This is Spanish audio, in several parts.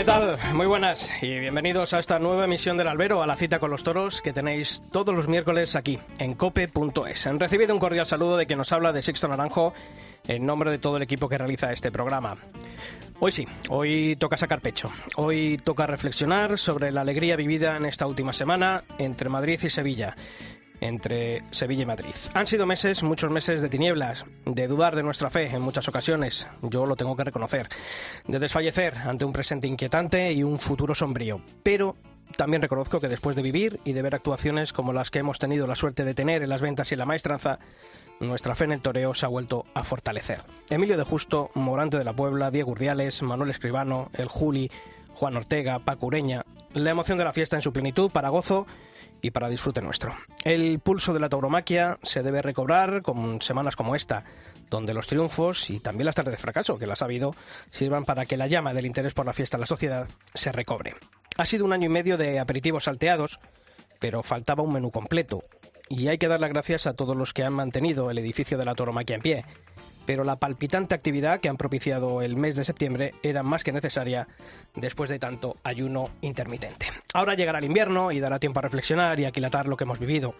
¿Qué tal? Muy buenas y bienvenidos a esta nueva emisión del Albero, a la cita con los toros que tenéis todos los miércoles aquí en cope.es. Han recibido un cordial saludo de quien nos habla de Sixto Naranjo en nombre de todo el equipo que realiza este programa. Hoy sí, hoy toca sacar pecho. Hoy toca reflexionar sobre la alegría vivida en esta última semana entre Madrid y Sevilla entre Sevilla y Madrid. Han sido meses, muchos meses de tinieblas, de dudar de nuestra fe en muchas ocasiones, yo lo tengo que reconocer, de desfallecer ante un presente inquietante y un futuro sombrío. Pero también reconozco que después de vivir y de ver actuaciones como las que hemos tenido la suerte de tener en las ventas y en la maestranza, nuestra fe en el toreo se ha vuelto a fortalecer. Emilio de Justo, Morante de la Puebla, Diego Urdiales, Manuel Escribano, El Juli, Juan Ortega, Paco Ureña, la emoción de la fiesta en su plenitud para gozo y para disfrute nuestro. El pulso de la tauromaquia se debe recobrar con semanas como esta, donde los triunfos y también las tardes de fracaso, que las ha habido, sirvan para que la llama del interés por la fiesta en la sociedad se recobre. Ha sido un año y medio de aperitivos salteados, pero faltaba un menú completo, y hay que dar las gracias a todos los que han mantenido el edificio de la tauromaquia en pie. Pero la palpitante actividad que han propiciado el mes de septiembre era más que necesaria después de tanto ayuno intermitente. Ahora llegará el invierno y dará tiempo a reflexionar y aquilatar lo que hemos vivido.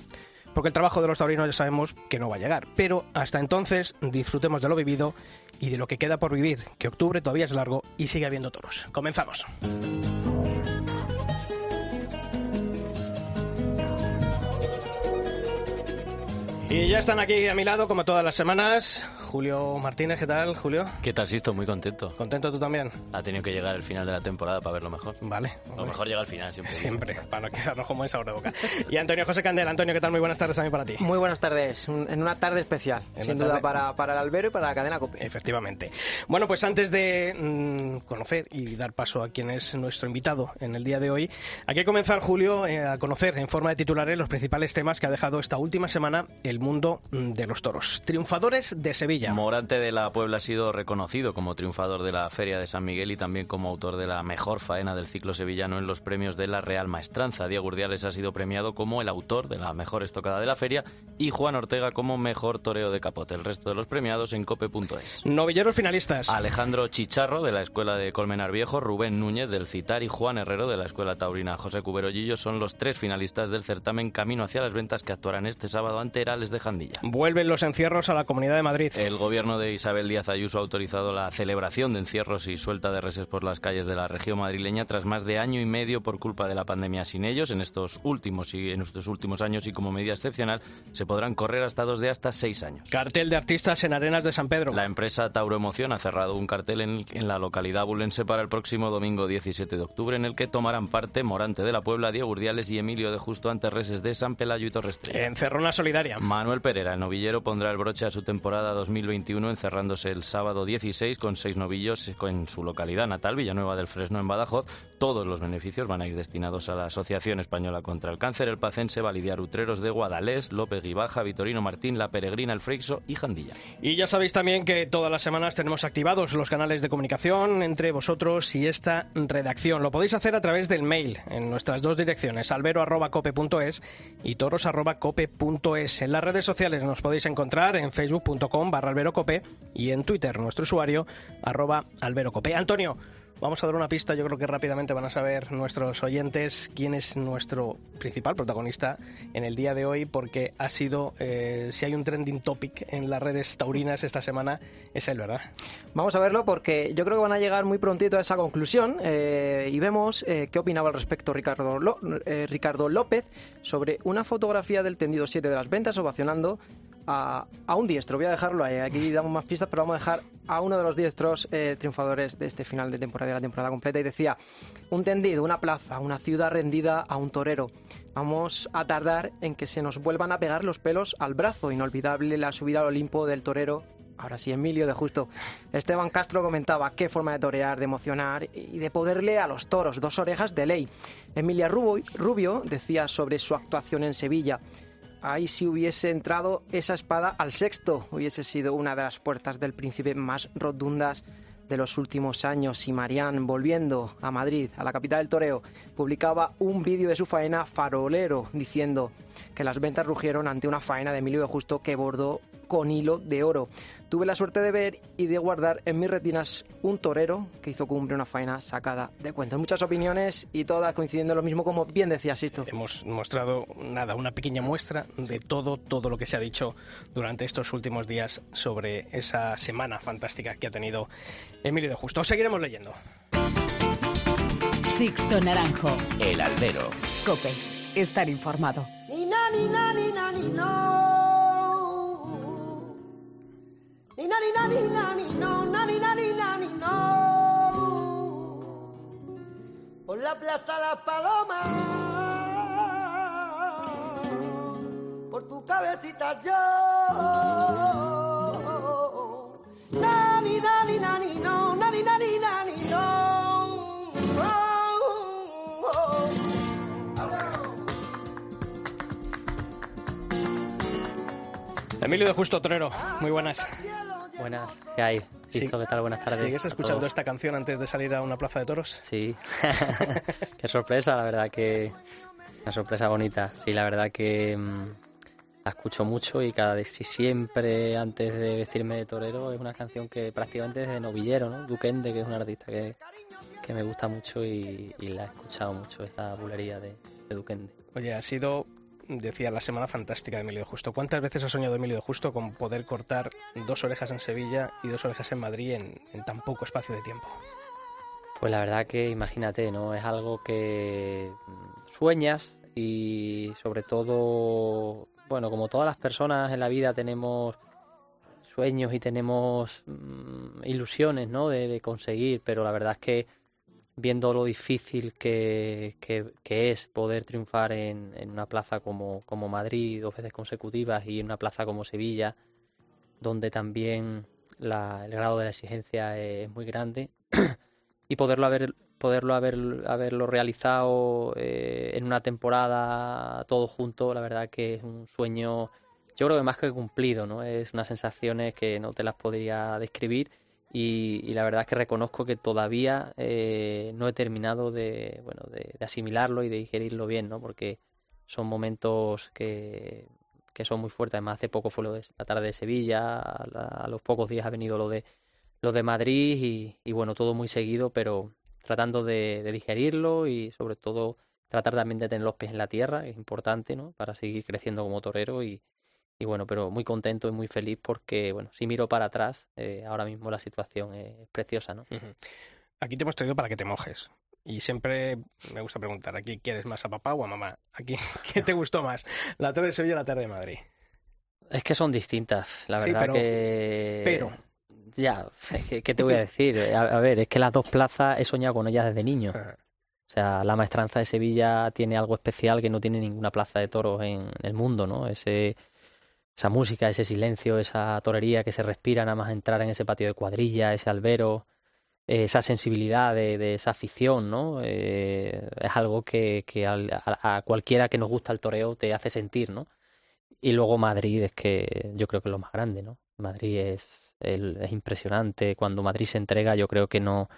Porque el trabajo de los taurinos ya sabemos que no va a llegar. Pero hasta entonces disfrutemos de lo vivido y de lo que queda por vivir, que octubre todavía es largo y sigue habiendo toros. Comenzamos. Y ya están aquí a mi lado, como todas las semanas, Julio Martínez, ¿qué tal, Julio? ¿Qué tal, Sisto? Muy contento. ¿Contento tú también? Ha tenido que llegar el final de la temporada para verlo mejor. Vale. Lo mejor llega al final, siempre. Siempre, para no quedarnos como esa de boca. Y Antonio José Candel. Antonio, ¿qué tal? Muy buenas tardes también para ti. Muy buenas tardes, en una tarde especial, En sin duda tarde- para, para el albero y para la cadena COPE. Efectivamente. Bueno, pues antes de mm, conocer y dar paso a quien es nuestro invitado en el día de hoy, hay que comenzar, Julio, eh, a conocer en forma de titulares los principales temas que ha dejado esta última semana el mundo mm, de los toros. Triunfadores de Sevilla. Morante de la Puebla ha sido reconocido como triunfador de la Feria de San Miguel y también como autor de la mejor faena del ciclo sevillano en los premios de la Real Maestranza. Diego Urdiales ha sido premiado como el autor de la mejor estocada de la feria y Juan Ortega como mejor toreo de capote. El resto de los premiados en cope.es. Novilleros finalistas. Alejandro Chicharro de la Escuela de Colmenar Viejo, Rubén Núñez del Citar y Juan Herrero de la Escuela Taurina José Cuberollillo son los tres finalistas del certamen Camino hacia las Ventas que actuarán este sábado ante Herales de Jandilla. Vuelven los encierros a la Comunidad de Madrid. El gobierno de Isabel Díaz Ayuso ha autorizado la celebración de encierros y suelta de reses por las calles de la región madrileña tras más de año y medio por culpa de la pandemia. Sin ellos, en estos últimos y en estos últimos años y como medida excepcional, se podrán correr hasta dos de hasta seis años. Cartel de artistas en Arenas de San Pedro. La empresa Tauro Emoción ha cerrado un cartel en, en la localidad bulense para el próximo domingo 17 de octubre, en el que tomarán parte Morante de la Puebla, Diego Urdiales y Emilio de Justo ante reses de San Pelayo y Torrestrella. Encerrona Solidaria. Manuel Pereira, el novillero, pondrá el broche a su temporada 2021 encerrándose el sábado 16 con seis novillos en su localidad natal, Villanueva del Fresno, en Badajoz. Todos los beneficios van a ir destinados a la Asociación Española contra el Cáncer, el Pacense, Validiar Utreros de Guadalés, López Guibaja, Vitorino Martín, La Peregrina, El Freixo y Jandilla. Y ya sabéis también que todas las semanas tenemos activados los canales de comunicación entre vosotros y esta redacción. Lo podéis hacer a través del mail en nuestras dos direcciones, albero.cope.es y toros.cope.es. En las redes sociales nos podéis encontrar en facebook.com barra alberocope y en Twitter nuestro usuario arroba alberocope. Antonio, Vamos a dar una pista, yo creo que rápidamente van a saber nuestros oyentes quién es nuestro principal protagonista en el día de hoy, porque ha sido, eh, si hay un trending topic en las redes taurinas esta semana, es él, ¿verdad? Vamos a verlo porque yo creo que van a llegar muy prontito a esa conclusión eh, y vemos eh, qué opinaba al respecto Ricardo, Ricardo López sobre una fotografía del tendido 7 de las ventas ovacionando a, un diestro. Voy a dejarlo ahí, aquí damos más pistas, pero vamos a dejar a uno de los diestros eh, triunfadores de este final de temporada, de la temporada completa, y decía, un tendido, una plaza, una ciudad rendida a un torero. Vamos a tardar en que se nos vuelvan a pegar los pelos al brazo. Inolvidable la subida al Olimpo del torero Ahora sí, Emilio de Justo. Esteban Castro comentaba qué forma de torear, de emocionar y de poderle a los toros, dos orejas de ley. Emilia Rubio decía sobre su actuación en Sevilla. Ahí si hubiese entrado esa espada al sexto, hubiese sido una de las puertas del príncipe más rotundas de los últimos años y Marián, volviendo a Madrid, a la capital del toreo, publicaba un vídeo de su faena farolero diciendo que las ventas rugieron ante una faena de Emilio de Justo que bordó con hilo de oro. Tuve la suerte de ver y de guardar en mis retinas un torero que hizo cumbre una faena sacada de cuentas. Muchas opiniones y todas coincidiendo en lo mismo, como bien decía Sisto. Hemos mostrado, nada, una pequeña muestra de todo, todo lo que se ha dicho durante estos últimos días sobre esa semana fantástica que ha tenido Emilio de Justo. Seguiremos leyendo. Sixto Naranjo. El albero. Cope. Estar informado. Ni na, ni na, ni na, ni na, ni na, ni ni no. Na, ni na, ni ni no. Por la plaza Las Palomas. Por tu cabecita yo. Na, ni na, ni na, ni no. Na, ni na, ni ni no. Oh, oh. Emilio de Justo Torero, muy buenas. Buenas, ¿qué hay? Sí. ¿qué tal? Buenas tardes. ¿Sigues escuchando esta canción antes de salir a una plaza de toros? Sí. Qué sorpresa, la verdad que... Una sorpresa bonita. Sí, la verdad que mm, la escucho mucho y cada vez, si siempre antes de vestirme de torero es una canción que prácticamente desde novillero, ¿no? Duquende, que es un artista que, que me gusta mucho y, y la he escuchado mucho, esta bulería de, de Duquende. Oye, ha sido, decía, la semana fantástica de Emilio de Justo. ¿Cuántas veces ha soñado Emilio de Justo con poder cortar dos orejas en Sevilla y dos orejas en Madrid en, tan poco espacio de tiempo? Pues la verdad que imagínate, ¿no? Es algo que sueñas y sobre todo, bueno, como todas las personas en la vida tenemos sueños y tenemos mm, ilusiones, ¿no? De conseguir, pero la verdad es que viendo lo difícil que, que- es poder triunfar en, en una plaza como, como Madrid dos veces consecutivas y en una plaza como Sevilla, donde también la- el grado de la exigencia es muy grande, y poderlo haber poderlo haber haberlo realizado eh, en una temporada todo junto la verdad que es un sueño yo creo que más que cumplido no es unas sensaciones que no te las podría describir y, y la verdad es que reconozco que todavía eh, no he terminado de bueno de, asimilarlo y de digerirlo bien no porque son momentos que que son muy fuertes además hace poco fue lo de la tarde de Sevilla a, la- a los pocos días ha venido lo de lo de Madrid y, y bueno, todo muy seguido, pero tratando de, de digerirlo y sobre todo tratar también de tener los pies en la tierra, es importante, ¿no? Para seguir creciendo como torero y, y bueno, pero muy contento y muy feliz porque, bueno, si miro para atrás, eh, ahora mismo la situación es preciosa, ¿no? Aquí te hemos traído para que te mojes. Y siempre me gusta preguntar, ¿aquí quieres más a papá o a mamá? ¿Aquí qué te gustó más? ¿La tarde de Sevilla o la tarde de Madrid? Es que son distintas, la Sí, verdad pero- que... pero. Ya, ¿qué te voy a decir? A, a ver, es que las dos plazas he soñado con ellas desde niño. O sea, la maestranza de Sevilla tiene algo especial que no tiene ninguna plaza de toros en el mundo, ¿no? Ese, esa música, ese silencio, esa torería que se respira nada más entrar en ese patio de cuadrilla, ese albero, eh, esa sensibilidad de, de esa afición, ¿no? Eh, es algo que, que al- a, a cualquiera que nos gusta el toreo te hace sentir, ¿no? Y luego Madrid es que yo creo que es lo más grande, ¿no? Madrid es, el- es impresionante. Cuando Madrid se entrega, yo creo que no,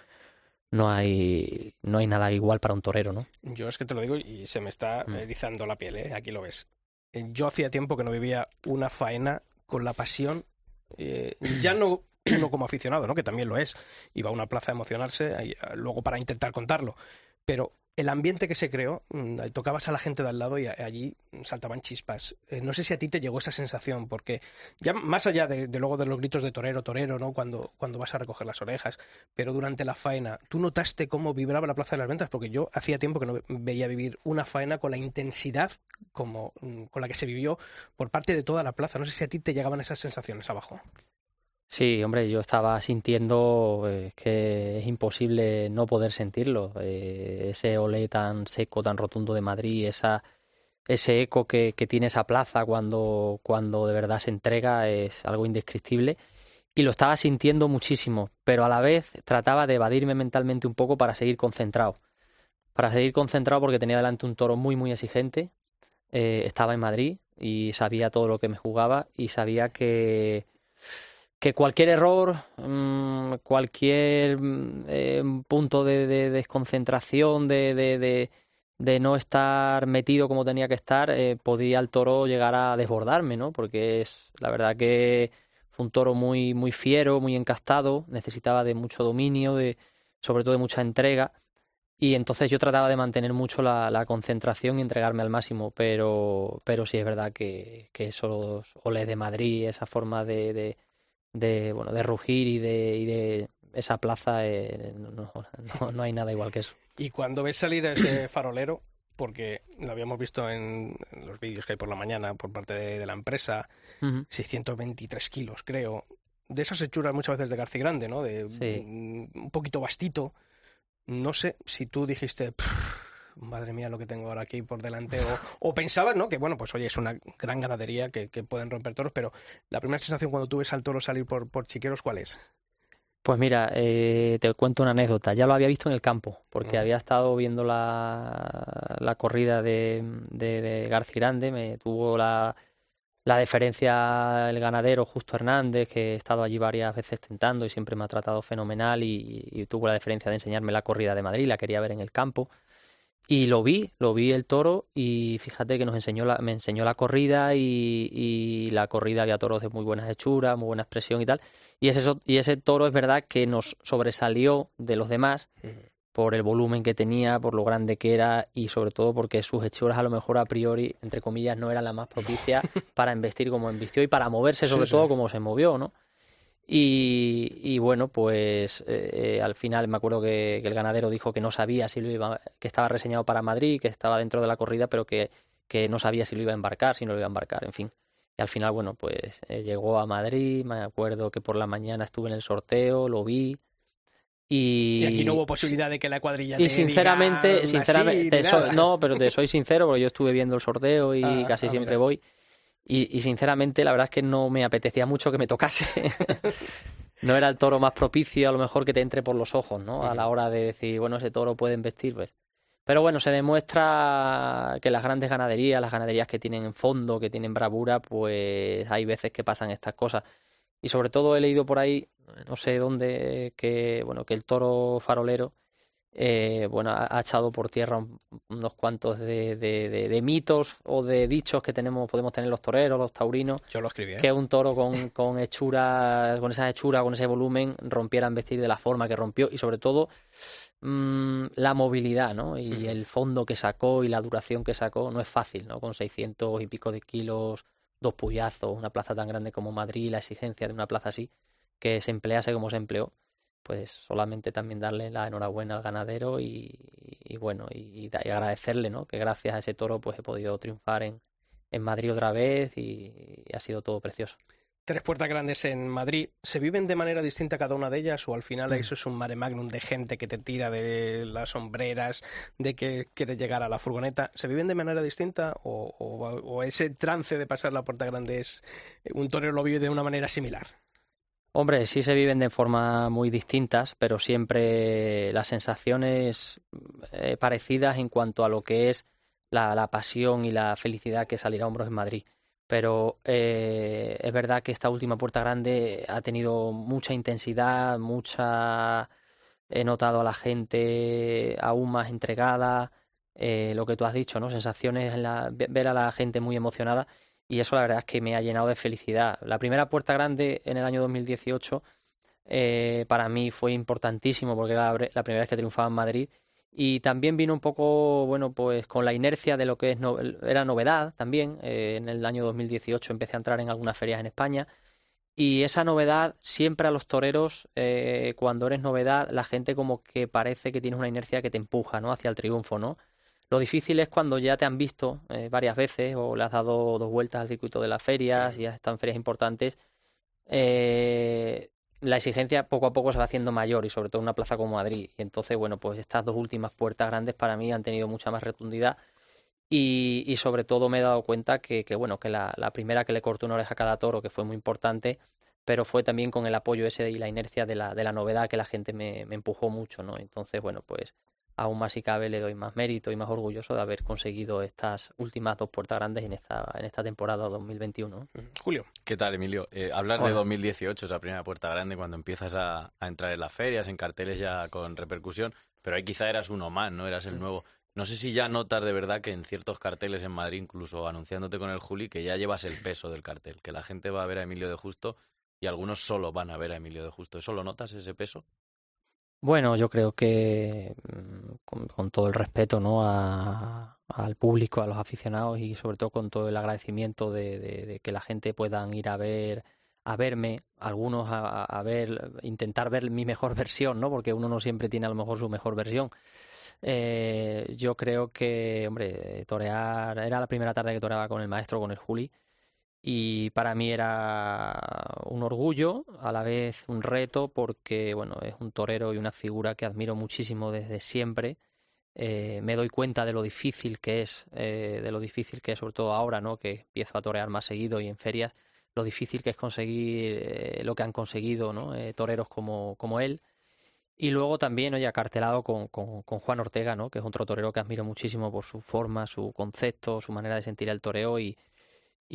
no hay, no hay nada igual para un torero, ¿no? Yo es que te lo digo y se me está Mm. erizando la piel, ¿eh? Aquí lo ves. Eh, Yo hacía tiempo que no vivía una faena con la pasión, eh, ya no uno como aficionado, ¿no? Que también lo es. Iba a una plaza a emocionarse, luego para intentar contarlo. Pero el ambiente que se creó, mm, tocabas a la gente de al lado y allí saltaban chispas. Eh, no sé si a ti te llegó esa sensación, porque ya más allá de, luego de los gritos de torero, torero, ¿no? Cuando, cuando vas a recoger las orejas, pero durante la faena, ¿tú notaste cómo vibraba la Plaza de las Ventas? Porque yo hacía tiempo que no ve- veía vivir una faena con la intensidad como, mm, con la que se vivió por parte de toda la plaza. No sé si a ti te llegaban esas sensaciones abajo. Sí, hombre, yo estaba sintiendo eh, que es imposible no poder sentirlo. eh, ese olé tan seco, tan rotundo de Madrid, esa, ese eco que, tiene esa plaza cuando, cuando de verdad se entrega es algo indescriptible. y lo estaba sintiendo muchísimo, pero a la vez trataba de evadirme mentalmente un poco para seguir concentrado. Para seguir concentrado porque tenía delante un toro muy, muy exigente. Eh, estaba en Madrid y sabía todo lo que me jugaba y sabía que, que cualquier error, mm, cualquier mm, eh, punto de, de desconcentración, de, no estar metido como tenía que estar, eh, podía el toro llegar a desbordarme, ¿no? Porque es la verdad que fue un toro muy, muy fiero, muy encastado, necesitaba de mucho dominio, de, sobre todo de mucha entrega. Y entonces yo trataba de mantener mucho la, concentración y entregarme al máximo, pero, pero sí es verdad que, que esos oles de Madrid, esa forma de, de, bueno, de rugir y de, y de esa plaza, eh, no, no, no hay nada igual que eso. Y cuando ves salir a ese farolero, porque lo habíamos visto en, los vídeos que hay por la mañana por parte de, de la empresa, uh -huh. 623 kilos, creo. De esas hechuras muchas veces de García Grande, ¿no? De Sí. un poquito bastito. No sé si tú dijiste, madre mía, lo que tengo ahora aquí por delante, o, o pensabas, ¿no? Que bueno, pues oye, es una gran ganadería que, que pueden romper toros, pero la primera sensación cuando tú ves al toro salir por, por chiqueros, ¿cuál es? Pues mira, eh, te cuento una anécdota. Ya lo había visto en el campo, porque Mm. había estado viendo la, la corrida de, de, de García Grande. Me tuvo la, la deferencia el ganadero Justo Hernández, que he estado allí varias veces tentando y siempre me ha tratado fenomenal. Y, y tuvo la deferencia de enseñarme la corrida de Madrid, la quería ver en el campo. Y lo vi, lo vi el toro y fíjate que nos enseñó la, me enseñó la corrida y, y la corrida había toros de muy buenas hechuras, muy buena expresión y tal. Y ese, y ese toro es verdad que nos sobresalió de los demás por el volumen que tenía, por lo grande que era y sobre todo porque sus hechuras a lo mejor a priori, entre comillas, no eran las más propicias para embestir como embistió y para moverse sobre Sí, todo como se movió, ¿no? Y, y bueno, pues eh, al final me acuerdo que, que el ganadero dijo que no sabía si lo iba, que estaba reseñado para Madrid, que estaba dentro de la corrida, pero que, que no sabía si lo iba a embarcar, si no lo iba a embarcar, en fin. Y al final, bueno, pues eh, llegó a Madrid, me acuerdo que por la mañana estuve en el sorteo, lo vi y... Y aquí no hubo posibilidad de que la cuadrilla te Y sinceramente, diga, "Aún sinceramente, así, te ni soy- nada". no, pero te soy sincero, porque yo estuve viendo el sorteo y Ah, casi ah, siempre mira. voy. Y, y sinceramente, la verdad es que no me apetecía mucho que me tocase. no era el toro más propicio, a lo mejor que te entre por los ojos, ¿no? A la hora de decir, bueno, ese toro puede investir, pues. Pero bueno, se demuestra que las grandes ganaderías, las ganaderías que tienen fondo, que tienen bravura, pues hay veces que pasan estas cosas. Y sobre todo he leído por ahí, no sé dónde, que bueno, que el toro farolero eh, bueno, ha, ha echado por tierra un- unos cuantos de, de- de- de mitos o de dichos que tenemos, podemos tener los toreros, los taurinos, Yo lo escribí, ¿eh? que un toro con, con hechura, con esa hechura, con ese volumen, rompiera en vestir de la forma que rompió y sobre todo mm, la movilidad, ¿no? Y el fondo que sacó y la duración que sacó no es fácil, ¿no? Con 600 y pico de kilos, dos puyazos, una plaza tan grande como Madrid, la exigencia de una plaza así, que se emplease como se empleó, pues solamente también darle la enhorabuena al ganadero y, y bueno, y, agradecerle, ¿no? Que gracias a ese toro pues he podido triunfar en, en Madrid otra vez y, y ha sido todo precioso. Tres puertas grandes en Madrid. ¿Se viven de manera distinta cada una de ellas o al final Mm. eso es un mare magnum de gente que te tira de las sombreras, de que quiere llegar a la furgoneta? ¿Se viven de manera distinta o, o- o ese trance de pasar la puerta grande es un torero lo vive de una manera similar? Hombre, sí se viven de forma muy distintas, pero siempre las sensaciones eh, parecidas en cuanto a lo que es la, pasión y la felicidad que salir a hombros en Madrid. Pero eh, es verdad que esta última puerta grande ha tenido mucha intensidad, mucha... He notado a la gente aún más entregada, eh, lo que tú has dicho, ¿no? Sensaciones, en la- ve- ver a la gente muy emocionada y eso la verdad es que me ha llenado de felicidad. La primera puerta grande en el año 2018 eh, para mí fue importantísimo porque era la, primera vez que triunfaba en Madrid y también vino un poco, bueno, pues con la inercia de lo que es era novedad también. Eh, en el año 2018 empecé a entrar en algunas ferias en España y esa novedad siempre a los toreros, eh, cuando eres novedad, la gente como que parece que tienes una inercia que te empuja, ¿no? Hacia el triunfo, ¿no? Lo difícil es cuando ya te han visto eh, varias veces o le has dado dos vueltas al circuito de las ferias y has estado en ferias importantes. eh, la exigencia poco a poco se va haciendo mayor y sobre todo en una plaza como Madrid. Y entonces, bueno, pues estas dos últimas puertas grandes para mí han tenido mucha más rotundidad y, y sobre todo me he dado cuenta que, que, bueno, que la, la primera que le cortó una oreja a cada toro, que fue muy importante, pero fue también con el apoyo ese y la inercia de la, de la novedad que la gente me, me empujó mucho, ¿no? Entonces, bueno, pues aún más si cabe le doy más mérito y más orgulloso de haber conseguido estas últimas dos puertas grandes en esta, en esta temporada 2021. Julio. ¿Qué tal, Emilio? Eh, hablas de Hola. 2018, esa primera puerta grande, cuando empiezas a, a entrar en las ferias, en carteles ya con repercusión, pero ahí quizá eras uno más, ¿no? Eras el nuevo. No sé si ya notas de verdad que en ciertos carteles en Madrid, incluso anunciándote con el Juli, que ya llevas el peso del cartel, que la gente va a ver a Emilio de Justo y algunos solo van a ver a Emilio de Justo. ¿Eso lo notas, ese peso? Bueno, yo creo que mm, con, todo el respeto ¿no? a- al público, a los aficionados y sobre todo con todo el agradecimiento de, de- de que la gente puedan ir a ver a verme, algunos a, a ver, intentar ver mi mejor versión, ¿no? Porque uno no siempre tiene a lo mejor su mejor versión. Eh, yo creo que, hombre, torear, era la primera tarde que toreaba con el maestro, con el Juli, y para mí era un orgullo, a la vez un reto, porque bueno, es un torero y una figura que admiro muchísimo desde siempre. Eh, me doy cuenta de lo difícil que es, eh, de lo difícil que es, sobre todo ahora, ¿no? Que empiezo a torear más seguido y en ferias, lo difícil que es conseguir eh, lo que han conseguido, ¿no? Toreros como, como él. Y luego también, oye, acartelado con, con, con Juan Ortega, ¿no? Que es otro torero que admiro muchísimo por su forma, su concepto, su manera de sentir el toreo y,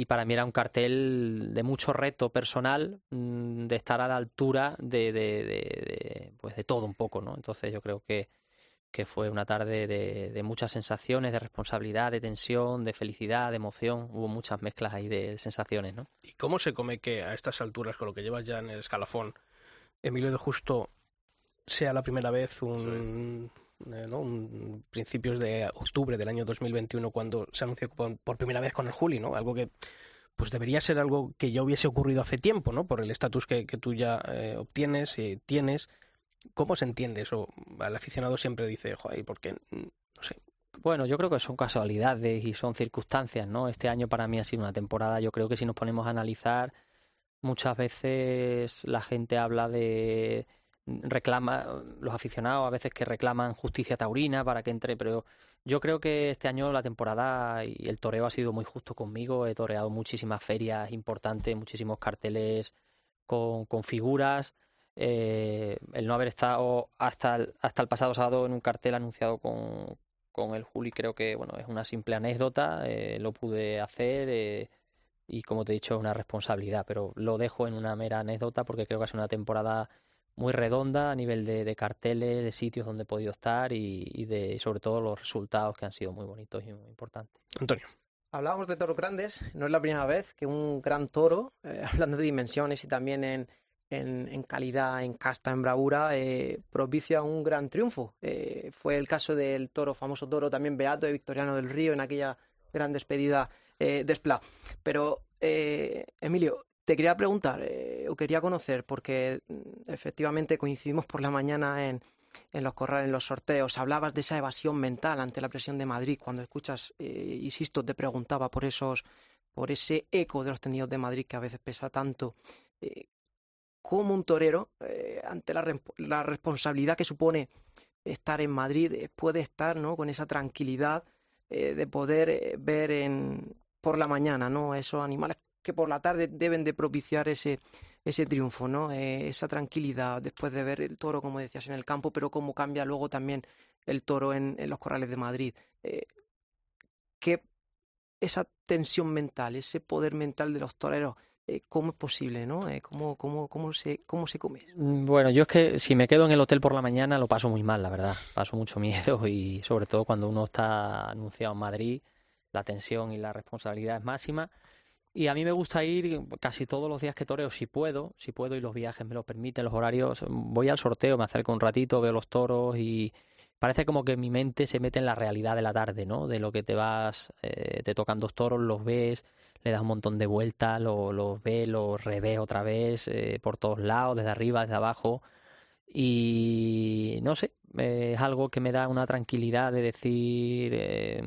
y para mí era un cartel de mucho reto personal, mm, de estar a la altura de, de, de- de, pues de todo un poco, ¿no? Entonces yo creo que, que fue una tarde de, de muchas sensaciones, de responsabilidad, de tensión, de felicidad, de emoción. Hubo muchas mezclas ahí de sensaciones, ¿no? ¿Y cómo se come que a estas alturas, con lo que llevas ya en el escalafón, Emilio de Justo sea la primera vez un, un principios de octubre del año 2021 cuando se anunció por, primera vez con el Juli, ¿no? Algo que pues debería ser algo que ya hubiese ocurrido hace tiempo, ¿no? Por el estatus que, que tú ya eh, obtienes y tienes. ¿Cómo se entiende eso? Al aficionado siempre dice, joder, ¿por qué? No sé. Bueno, yo creo que son casualidades y son circunstancias, ¿no? Este año para mí ha sido una temporada, yo creo que si nos ponemos a analizar, muchas veces la gente habla de reclama los aficionados a veces que reclaman justicia taurina para que entre, pero yo creo que este año la temporada y el toreo ha sido muy justo conmigo, he toreado muchísimas ferias importantes, muchísimos carteles con, con figuras, eh, el no haber estado hasta el, hasta el pasado sábado en un cartel anunciado con, con el Juli creo que bueno es una simple anécdota, eh, lo pude hacer eh, y como te he dicho es una responsabilidad, pero lo dejo en una mera anécdota porque creo que ha sido una temporada muy redonda a nivel de, de carteles, de sitios donde he podido estar y, y de sobre todo los resultados que han sido muy bonitos y muy importantes. Antonio. Hablábamos de toros grandes, no es la primera vez que un gran toro, eh, hablando de dimensiones y también en, en, en calidad, en casta, en bravura, eh, propicia un gran triunfo. Eh, fue el caso del toro, famoso toro también beato de Victoriano del Río en aquella gran despedida eh, de Esplá. Pero, eh, Emilio, te quería preguntar, eh, o quería conocer, porque mm, efectivamente coincidimos por la mañana en, los corrales, en los sorteos, hablabas de esa evasión mental ante la presión de Madrid. Cuando escuchas, eh, insisto, te preguntaba por esos, por ese eco de los tendidos de Madrid que a veces pesa tanto. Eh, ¿Cómo un torero, eh, ante la, la responsabilidad que supone estar en Madrid, puede estar ¿no? con esa tranquilidad de poder ver en, por la mañana ¿no? esos animales que por la tarde deben de propiciar ese, ese triunfo, ¿no? Eh, esa tranquilidad después de ver el toro, como decías, en el campo, pero cómo cambia luego también el toro en, en los corrales de Madrid. Eh, que esa tensión mental, ese poder mental de los toreros, eh, ¿cómo es posible, no? Eh, ¿cómo, cómo, cómo, se, ¿Cómo se come eso? Mm, Bueno, yo es que si me quedo en el hotel por la mañana lo paso muy mal, la verdad. Paso mucho miedo y sobre todo cuando uno está anunciado en Madrid, la tensión y la responsabilidad es máxima. Y a mí me gusta ir casi todos los días que toreo, si puedo, si puedo y los viajes me lo permiten, los horarios. Voy al sorteo, me acerco un ratito, veo los toros y parece como que mi mente se mete en la realidad de la tarde, ¿no? De lo que te vas, eh, te tocan dos toros, los ves, le das un montón de vueltas, lo- los ves, los revés otra vez, eh, por todos lados, desde arriba, desde abajo. Y no sé, es algo que me da una tranquilidad de decir, eh,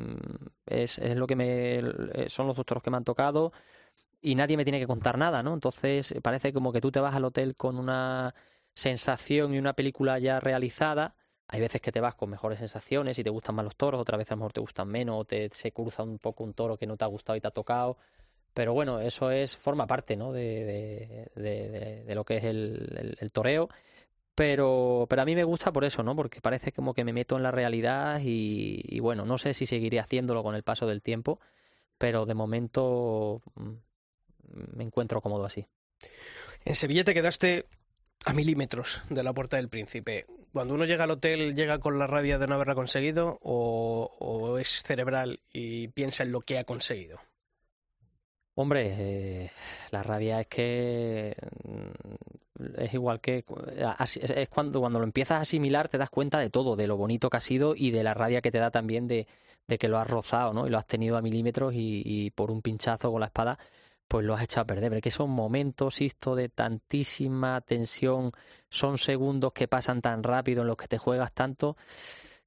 es, lo que me, son los dos toros que me han tocado y nadie me tiene que contar nada, ¿no? Entonces eh, parece como que tú te vas al hotel con una sensación y una película ya realizada. Hay veces que te vas con mejores sensaciones y te gustan más los toros, otras veces a lo mejor te gustan menos, o te se cruza un poco un toro que no te ha gustado y te ha tocado. pero bueno, eso es forma parte ¿no? de, de, de, de lo que es el, el, el, toreo. Pero, pero a mí me gusta por eso, ¿no? Porque parece como que me meto en la realidad y, y bueno, no sé si seguiré haciéndolo con el paso del tiempo, pero de momento mm, me encuentro cómodo así. En Sevilla te quedaste a milímetros de la Puerta del Príncipe. Cuando uno llega al hotel, ¿llega con la rabia de no haberla conseguido o, o es cerebral y piensa en lo que ha conseguido? Hombre, eh, la rabia es que es igual que es cuando cuando lo empiezas a asimilar te das cuenta de todo, de lo bonito que ha sido y de la rabia que te da también de, de que lo has rozado, ¿no? Y lo has tenido a milímetros y, y, por un pinchazo con la espada, pues lo has echado a perder. Pero es son momentos, esto de tantísima tensión, son segundos que pasan tan rápido en los que te juegas tanto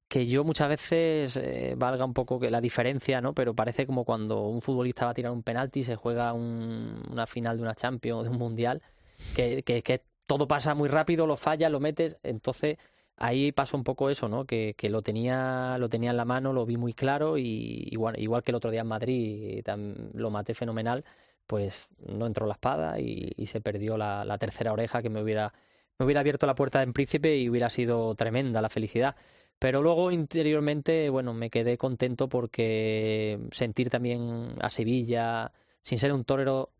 que yo muchas veces eh, valga un poco que la diferencia, ¿no? Pero parece como cuando un futbolista va a tirar un penalti y se juega un, una final de una Champions o de un Mundial, que, que, que, todo pasa muy rápido, lo fallas, lo metes, entonces ahí pasa un poco eso, ¿no? Que, que lo tenía lo tenía en la mano, lo vi muy claro y igual, igual que el otro día en Madrid lo maté fenomenal, pues no entró la espada y, se perdió la, la tercera oreja que me hubiera me hubiera abierto la puerta en Príncipe y hubiera sido tremenda la felicidad. Pero luego interiormente, bueno, me quedé contento porque sentir también a Sevilla, sin ser un torero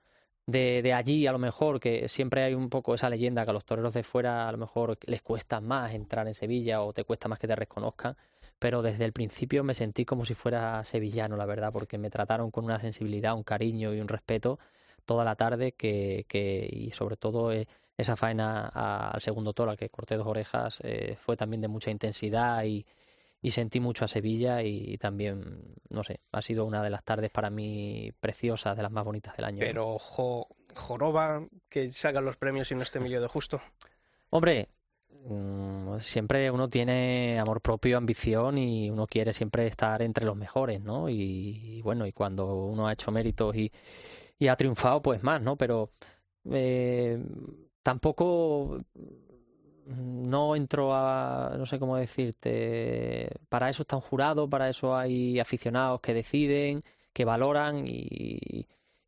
de, de, allí, a lo mejor, que siempre hay un poco esa leyenda que a los toreros de fuera a lo mejor les cuesta más entrar en Sevilla o te cuesta más que te reconozcan. Pero desde el principio me sentí como si fuera sevillano, la verdad, porque me trataron con una sensibilidad, un cariño y un respeto toda la tarde que, que y sobre todo eh, esa faena a, al segundo toro, al que corté dos orejas, eh, fue también de mucha intensidad y, y, sentí mucho a Sevilla y también, no sé, ha sido una de las tardes para mí preciosas, de las más bonitas del año. Pero jo, joroba que sacan los premios y no esté Emilio de Justo. Hombre, mmm, siempre uno tiene amor propio, ambición y uno quiere siempre estar entre los mejores, ¿no? Y, y bueno, y cuando uno ha hecho méritos y, y ha triunfado, pues más, ¿no? Pero... Eh, tampoco no entro a, no sé cómo decirte, para eso está un jurado, para eso hay aficionados que deciden, que valoran y,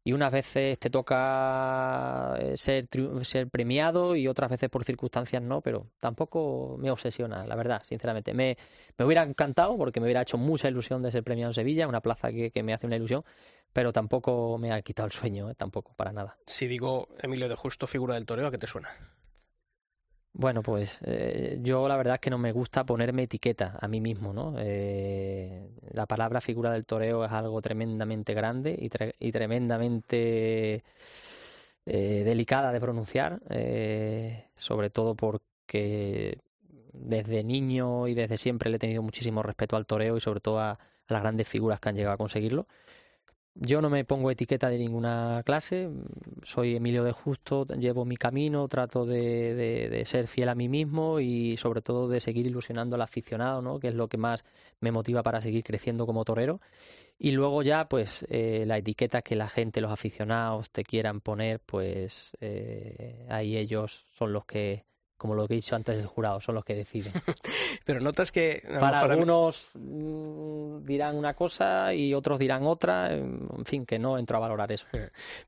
y unas veces te toca ser, ser premiado y otras veces por circunstancias no, pero tampoco me obsesiona, la verdad, sinceramente. Me, me hubiera encantado porque me hubiera hecho mucha ilusión de ser premiado en Sevilla, una plaza que, que me hace una ilusión, pero tampoco me ha quitado el sueño, ¿eh? tampoco, para nada. Si digo Emilio de Justo, figura del toreo, ¿a qué te suena? Bueno, pues eh, yo la verdad es que no me gusta ponerme etiqueta a mí mismo, ¿no? Eh, la palabra figura del toreo es algo tremendamente grande y, tre y tremendamente eh, delicada de pronunciar, sobre todo porque desde niño y desde siempre le he tenido muchísimo respeto al toreo y sobre todo a las grandes figuras que han llegado a conseguirlo. Yo no me pongo etiqueta de ninguna clase, soy Emilio de Justo, llevo mi camino, trato de, de, ser fiel a mí mismo y sobre todo de seguir ilusionando al aficionado, ¿no? que es lo que más me motiva para seguir creciendo como torero. Y luego ya, pues, eh, la etiqueta que la gente, los aficionados te quieran poner, pues eh, ahí ellos son los que como lo que he dicho antes del jurado, son los que deciden. Pero notas que... Para algunos mí... dirán una cosa y otros dirán otra, en fin, que no entro a valorar eso.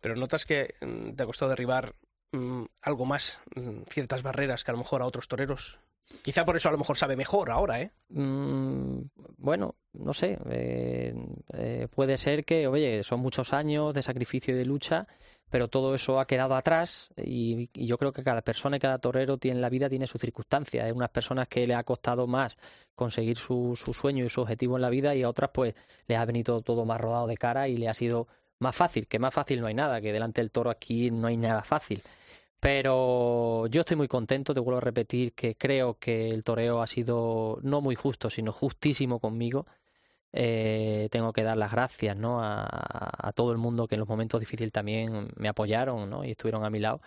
Pero notas que mm, te ha costado derribar mmm, algo más, ciertas barreras que a lo mejor a otros toreros. Quizá por eso a lo mejor sabe mejor ahora, ¿eh? Mm, bueno, no sé. Eh, eh, puede ser que, oye, son muchos años de sacrificio y de lucha pero todo eso ha quedado atrás y, y, yo creo que cada persona y cada torero tiene en la vida tiene sus circunstancias. Hay unas personas que le ha costado más conseguir su, su, sueño y su objetivo en la vida y a otras pues les ha venido todo más rodado de cara y le ha sido más fácil, que más fácil no hay nada, que delante del toro aquí no hay nada fácil. Pero yo estoy muy contento, te vuelvo a repetir que creo que el toreo ha sido no muy justo, sino justísimo conmigo eh, tengo que dar las gracias ¿no? a, todo el mundo que en los momentos difíciles también me apoyaron ¿no? y estuvieron a mi lado.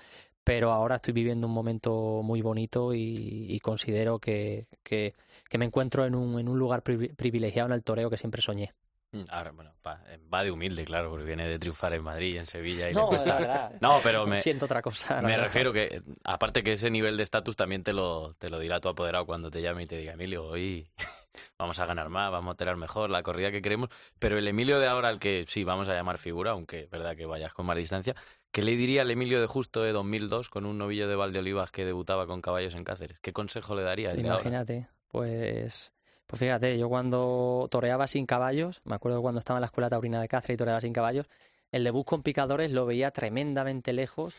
Pero ahora estoy viviendo un momento muy bonito y, considero que, que, que, me encuentro en un, en un lugar pri, privilegiado en el toreo que siempre soñé. Mm, Ahora, bueno, va, eh, va de humilde, claro, porque viene de triunfar en Madrid, en Sevilla y le No, cuesta- la verdad. No, pero me, Siento otra cosa. me verdad. refiero que, aparte que ese nivel de estatus también te lo, te lo dirá tu apoderado cuando te llame y te diga, Emilio, hoy vamos a ganar más, vamos a tener mejor la corrida que queremos. Pero el Emilio de ahora, al que sí vamos a llamar figura, aunque es verdad que vayas con más distancia, ¿qué le diría al Emilio de justo de 2002 con un novillo de Valdeolivas que debutaba con caballos en Cáceres? ¿Qué consejo le daría? ahora? Imagínate, pues, pues fíjate, yo cuando toreaba sin caballos, me acuerdo cuando estaba en la escuela taurina de Cáceres y toreaba sin caballos, el debut con picadores lo veía tremendamente lejos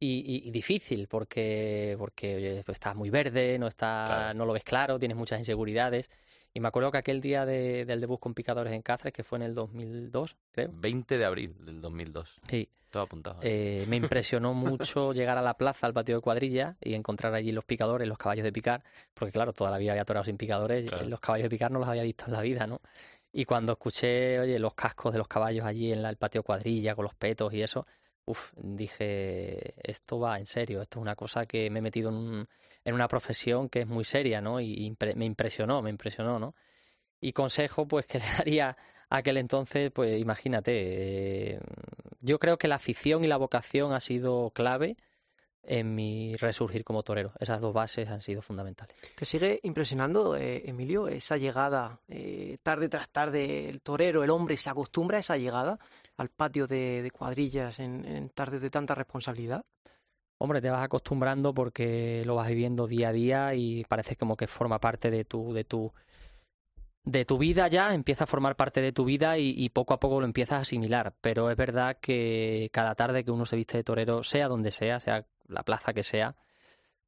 y, y- y difícil porque, porque oye, pues estás muy verde, no, está, Claro. no lo ves claro, tienes muchas inseguridades. Y me acuerdo que aquel día de- del debut con picadores en Cáceres, que fue en el 2002, creo, 20 de abril del 2002. sí, Todo apuntado. eh, me impresionó mucho llegar a la plaza, al patio de cuadrilla, y encontrar allí los picadores, los caballos de picar, porque claro, toda la vida había torado sin picadores, Claro. los caballos de picar no los había visto en la vida, ¿no? Y cuando escuché, oye, los cascos de los caballos allí en la- el patio de cuadrilla, con los petos y eso, uff, dije, esto va en serio, esto es una cosa que me he metido en, un- en una profesión que es muy seria, ¿no? Y impre- me impresionó, me impresionó, ¿no? Y consejo, pues, que le daría aquel entonces, pues imagínate, eh, yo creo que la afición y la vocación ha sido clave en mi resurgir como torero. Esas dos bases han sido fundamentales. ¿Te sigue impresionando, eh, Emilio, esa llegada eh, tarde tras tarde? El torero, el hombre, se acostumbra a esa llegada al patio de, de cuadrillas en, en tardes de tanta responsabilidad. Hombre, te vas acostumbrando porque lo vas viviendo día a día y parece como que forma parte de tu, de tu, de tu vida ya, empieza a formar parte de tu vida y, y poco a poco lo empiezas a asimilar. Pero es verdad que cada tarde que uno se viste de torero, sea donde sea, sea la plaza que sea,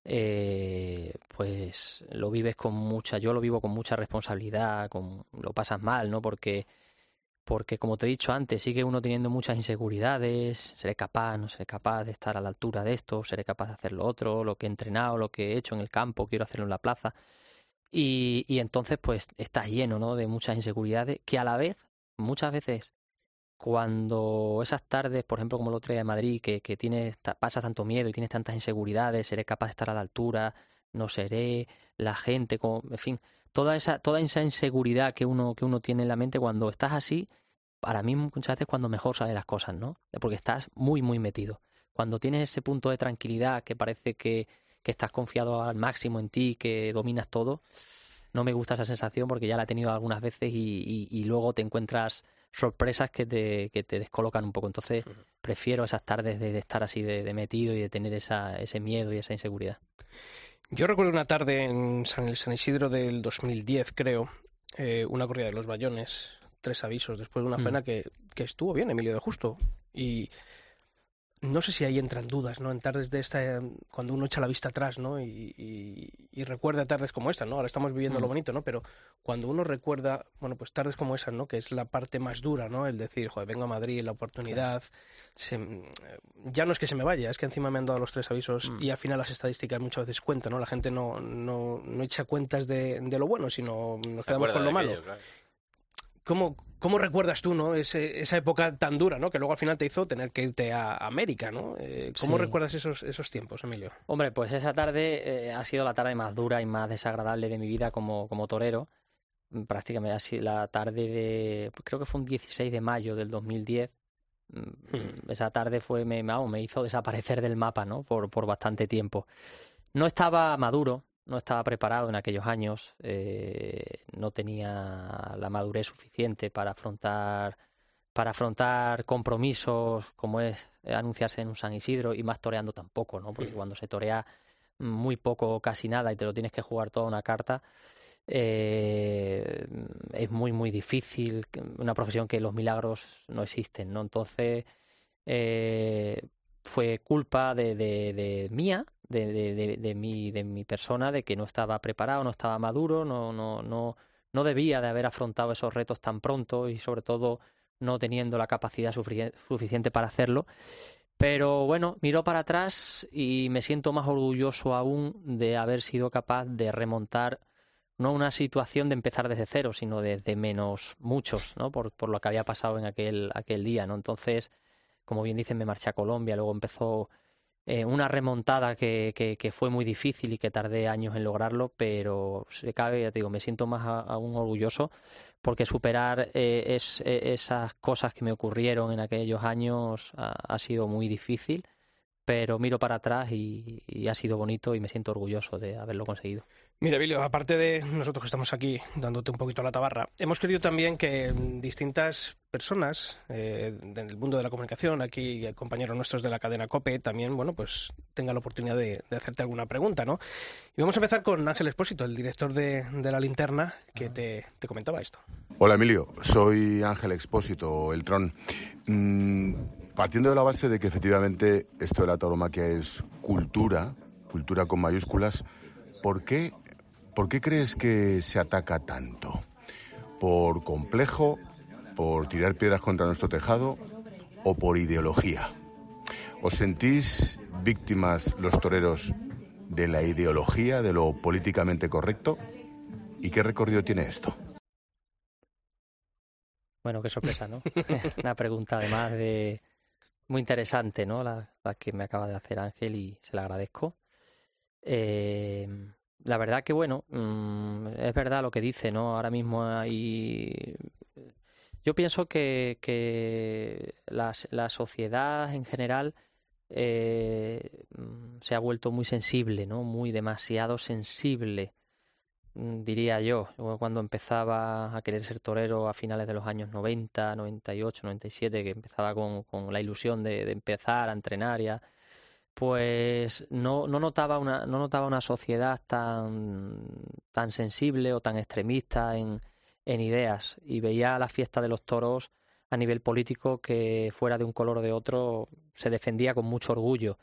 eh, pues lo vives con mucha, yo lo vivo con mucha responsabilidad, con, lo pasas mal, ¿no? Porque, porque como te he dicho antes, sigue uno teniendo muchas inseguridades, seré capaz, no seré capaz de estar a la altura de esto, seré capaz de hacer lo otro, lo que he entrenado, lo que he hecho en el campo, quiero hacerlo en la plaza. Y, y entonces pues estás lleno, ¿no? De muchas inseguridades que a la vez, muchas veces, cuando esas tardes, por ejemplo, como el otro día de Madrid, que, que tienes, pasas tanto miedo y tienes tantas inseguridades, seré capaz de estar a la altura, no seré, la gente, como, en fin, toda esa, toda esa inseguridad que uno, que uno tiene en la mente cuando estás así, para mí muchas veces cuando mejor salen las cosas, ¿no? Porque estás muy, muy metido. Cuando tienes ese punto de tranquilidad que parece que, que estás confiado al máximo en ti, que dominas todo, no me gusta esa sensación porque ya la he tenido algunas veces y, y- y luego te encuentras sorpresas que te, que te descolocan un poco. Entonces, prefiero esas tardes de, de estar así de, de metido y de tener esa, ese miedo y esa inseguridad. Yo recuerdo una tarde en San, el San Isidro del 2010, creo, eh, una corrida de los Bayones, tres avisos después de una Mm. cena que, que estuvo bien, Emilio de Justo. Y no sé si ahí entran dudas, ¿no? En tardes de esta, eh, cuando uno echa la vista atrás, ¿no? Y, y- y recuerda tardes como esta, ¿no? Ahora estamos viviendo lo Mm. bonito, ¿no? Pero cuando uno recuerda, bueno, pues tardes como esa, ¿no? Que es la parte más dura, ¿no? El decir, joder, vengo a Madrid, la oportunidad. se- ya no es que se me vaya, es que encima me han dado los tres avisos Mm. y al final las estadísticas muchas veces cuentan, ¿no? La gente no, no, no echa cuentas de, de lo bueno, sino nos Se quedamos con lo malo. aquello, claro. ¿Cómo, ¿Cómo recuerdas tú, no? Ese- esa época tan dura, ¿no? Que luego al final te hizo tener que irte a América, ¿no? Eh, ¿Cómo Sí. recuerdas esos, esos tiempos, Emilio? Hombre, pues esa tarde eh, ha sido la tarde más dura y más desagradable de mi vida como, como torero. Mm, Prácticamente ha sido la tarde de, creo que fue un 16 de mayo del 2010. Mm, Hmm. Esa tarde fue, me, vamos, me hizo desaparecer del mapa, ¿no? Por, por bastante tiempo. No estaba maduro, no estaba preparado en aquellos años, eh, no tenía la madurez suficiente para afrontar para afrontar compromisos como es anunciarse en un San Isidro y más toreando tampoco, ¿no? Porque cuando se torea muy poco o casi nada y te lo tienes que jugar toda una carta, eh, es muy, muy difícil, una profesión que los milagros no existen, ¿no? Entonces, eh, fue culpa de, de mía, de, de, de, de mi, de mi persona, de que no estaba preparado, no estaba maduro, no, no, no, no debía de haber afrontado esos retos tan pronto y sobre todo no teniendo la capacidad sufici- suficiente para hacerlo. Pero bueno, miro para atrás y me siento más orgulloso aún de haber sido capaz de remontar no una situación de empezar desde cero, sino desde menos muchos, ¿no? Por, por lo que había pasado en aquel, aquel día, ¿no? Entonces, como bien dicen, me marché a Colombia, luego empezó eh, una remontada que, que, fue muy difícil y que tardé años en lograrlo, pero se cabe, ya te digo, me siento más aún orgulloso porque superar eh, es, e, esas cosas que me ocurrieron en aquellos años ha, sido muy difícil, pero miro para atrás y, ha sido bonito y me siento orgulloso de haberlo conseguido. Mira, Emilio, aparte de nosotros que estamos aquí dándote un poquito la tabarra, hemos querido también que distintas personas eh, del mundo de la comunicación, aquí compañeros nuestros de la cadena COPE, también, bueno, pues tengan la oportunidad de, hacerte alguna pregunta, ¿no? Y vamos a empezar con Ángel Espósito, el director de, La Linterna, que te, comentaba esto. Hola, Emilio. Soy Ángel Expósito, el Tron. Mm, partiendo de la base de que efectivamente esto de la tauromaquia es cultura, cultura con mayúsculas, ¿por qué ¿Por qué crees que se ataca tanto? ¿Por complejo? ¿Por tirar piedras contra nuestro tejado? ¿O por ideología? ¿Os sentís víctimas los toreros de la ideología, de lo políticamente correcto? ¿Y qué recorrido tiene esto? Bueno, qué sorpresa, ¿no? Una pregunta además de muy interesante, ¿no? La, que me acaba de hacer Ángel y se la agradezco. Eh, la verdad que bueno, mm, es verdad lo que dice, ¿no? Ahora mismo hay... Yo pienso que, la, sociedad en general eh, mm, se ha vuelto muy sensible, ¿no? Muy demasiado sensible, mm, diría yo. Cuando empezaba a querer ser torero a finales de los años 90, 98, 97, que empezaba con, con la ilusión de, de empezar a entrenar ya pues no, no, notaba una, no notaba una sociedad tan, tan sensible o tan extremista en, en ideas y veía la fiesta de los toros a nivel político que fuera de un color o de otro se defendía con mucho orgullo.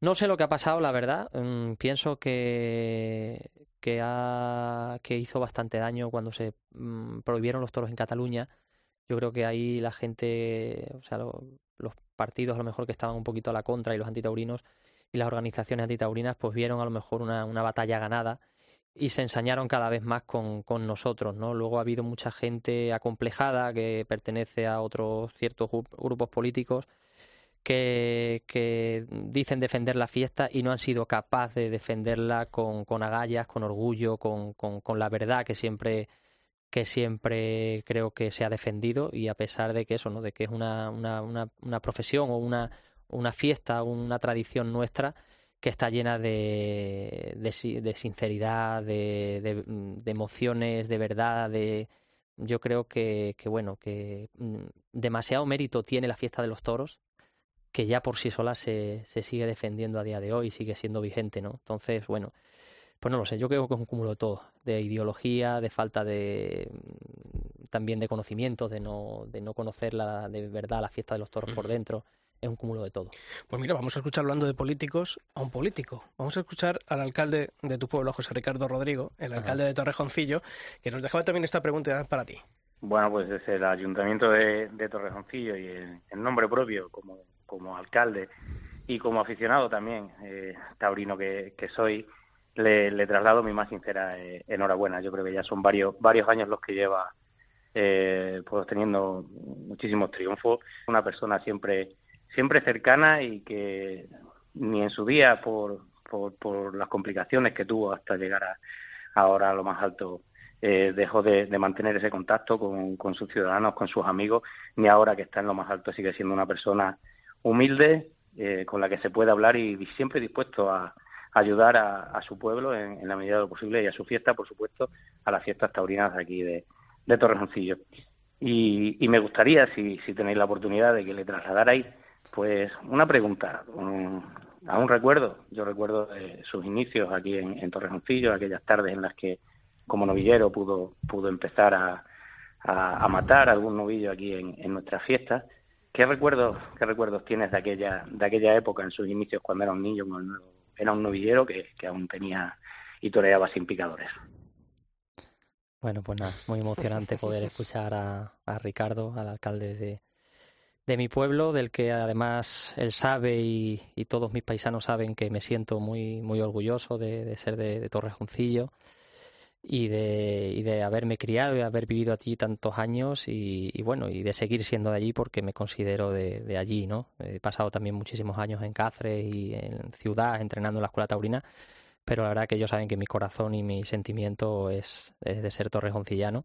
No sé lo que ha pasado, la verdad. Mm, pienso que, que, hizo bastante daño cuando se mm, prohibieron los toros en Cataluña. Yo creo que ahí la gente, o sea, los partidos a lo mejor que estaban un poquito a la contra y los antitaurinos y las organizaciones antitaurinas pues vieron a lo mejor una, una batalla ganada y se ensañaron cada vez más con, nosotros, ¿no? Luego ha habido mucha gente acomplejada que pertenece a otros ciertos grupos políticos que, dicen defender la fiesta y no han sido capaces de defenderla con, con agallas, con orgullo, con, la verdad que siempre que siempre creo que se ha defendido y a pesar de que eso, ¿no? de que es una, una, una, profesión o una, una fiesta, una tradición nuestra que está llena de, de, sinceridad, de, de, emociones, de verdad, de yo creo que, que bueno, que mm, demasiado mérito tiene la fiesta de los toros, que ya por sí sola se, se sigue defendiendo a día de hoy y sigue siendo vigente, ¿no? Entonces, bueno, pues no lo sé, yo creo que es un cúmulo de todo, de ideología, de falta de mm, también de conocimiento, de no, de no conocer la, de verdad la fiesta de los toros por dentro. Es un cúmulo de todo. Pues mira, vamos a escuchar hablando de políticos a un político. Vamos a escuchar al alcalde de tu pueblo, José Ricardo Rodrigo, el alcalde de Torrejoncillo, que nos dejaba también esta pregunta para ti. Bueno, pues desde el ayuntamiento de, Torrejoncillo y en, nombre propio como, como alcalde y como aficionado también, eh, taurino que, que soy, le, traslado mi más sincera eh, enhorabuena. Yo creo que ya son varios, varios años los que lleva eh, pues teniendo muchísimos triunfos. Una persona siempre, siempre cercana y que ni en su día por, por, las complicaciones que tuvo hasta llegar a, ahora a lo más alto eh, dejó de, mantener ese contacto con, con, sus ciudadanos, con sus amigos, ni ahora que está en lo más alto sigue siendo una persona humilde, eh, con la que se puede hablar y siempre dispuesto a, ayudar a, su pueblo en, la medida de lo posible y a su fiesta, por supuesto, a las fiestas taurinas aquí de, de Torrejoncillo. Y, me gustaría, si, si tenéis la oportunidad de que le trasladarais, pues una pregunta, a un recuerdo. Yo recuerdo sus inicios aquí en, en Torrejoncillo, aquellas tardes en las que como novillero pudo, pudo empezar a, a, matar algún novillo aquí en, en nuestras fiestas. ¿Qué recuerdos, qué recuerdos tienes de aquella, de aquella época en sus inicios cuando era un niño nuevo era un novillero que, aún tenía y toreaba sin picadores. Bueno, pues nada, muy emocionante poder escuchar a, Ricardo, al alcalde de, de, mi pueblo, del que además él sabe y, todos mis paisanos saben que me siento muy, muy orgulloso de, ser de, Torrejoncillo. y de, y de haberme criado y de haber vivido allí tantos años y, y, bueno, y de seguir siendo de allí porque me considero de, de, allí, ¿no? He pasado también muchísimos años en Cáceres y en ciudad entrenando en la escuela taurina, pero la verdad que ellos saben que mi corazón y mi sentimiento es, es de ser torrejoncillano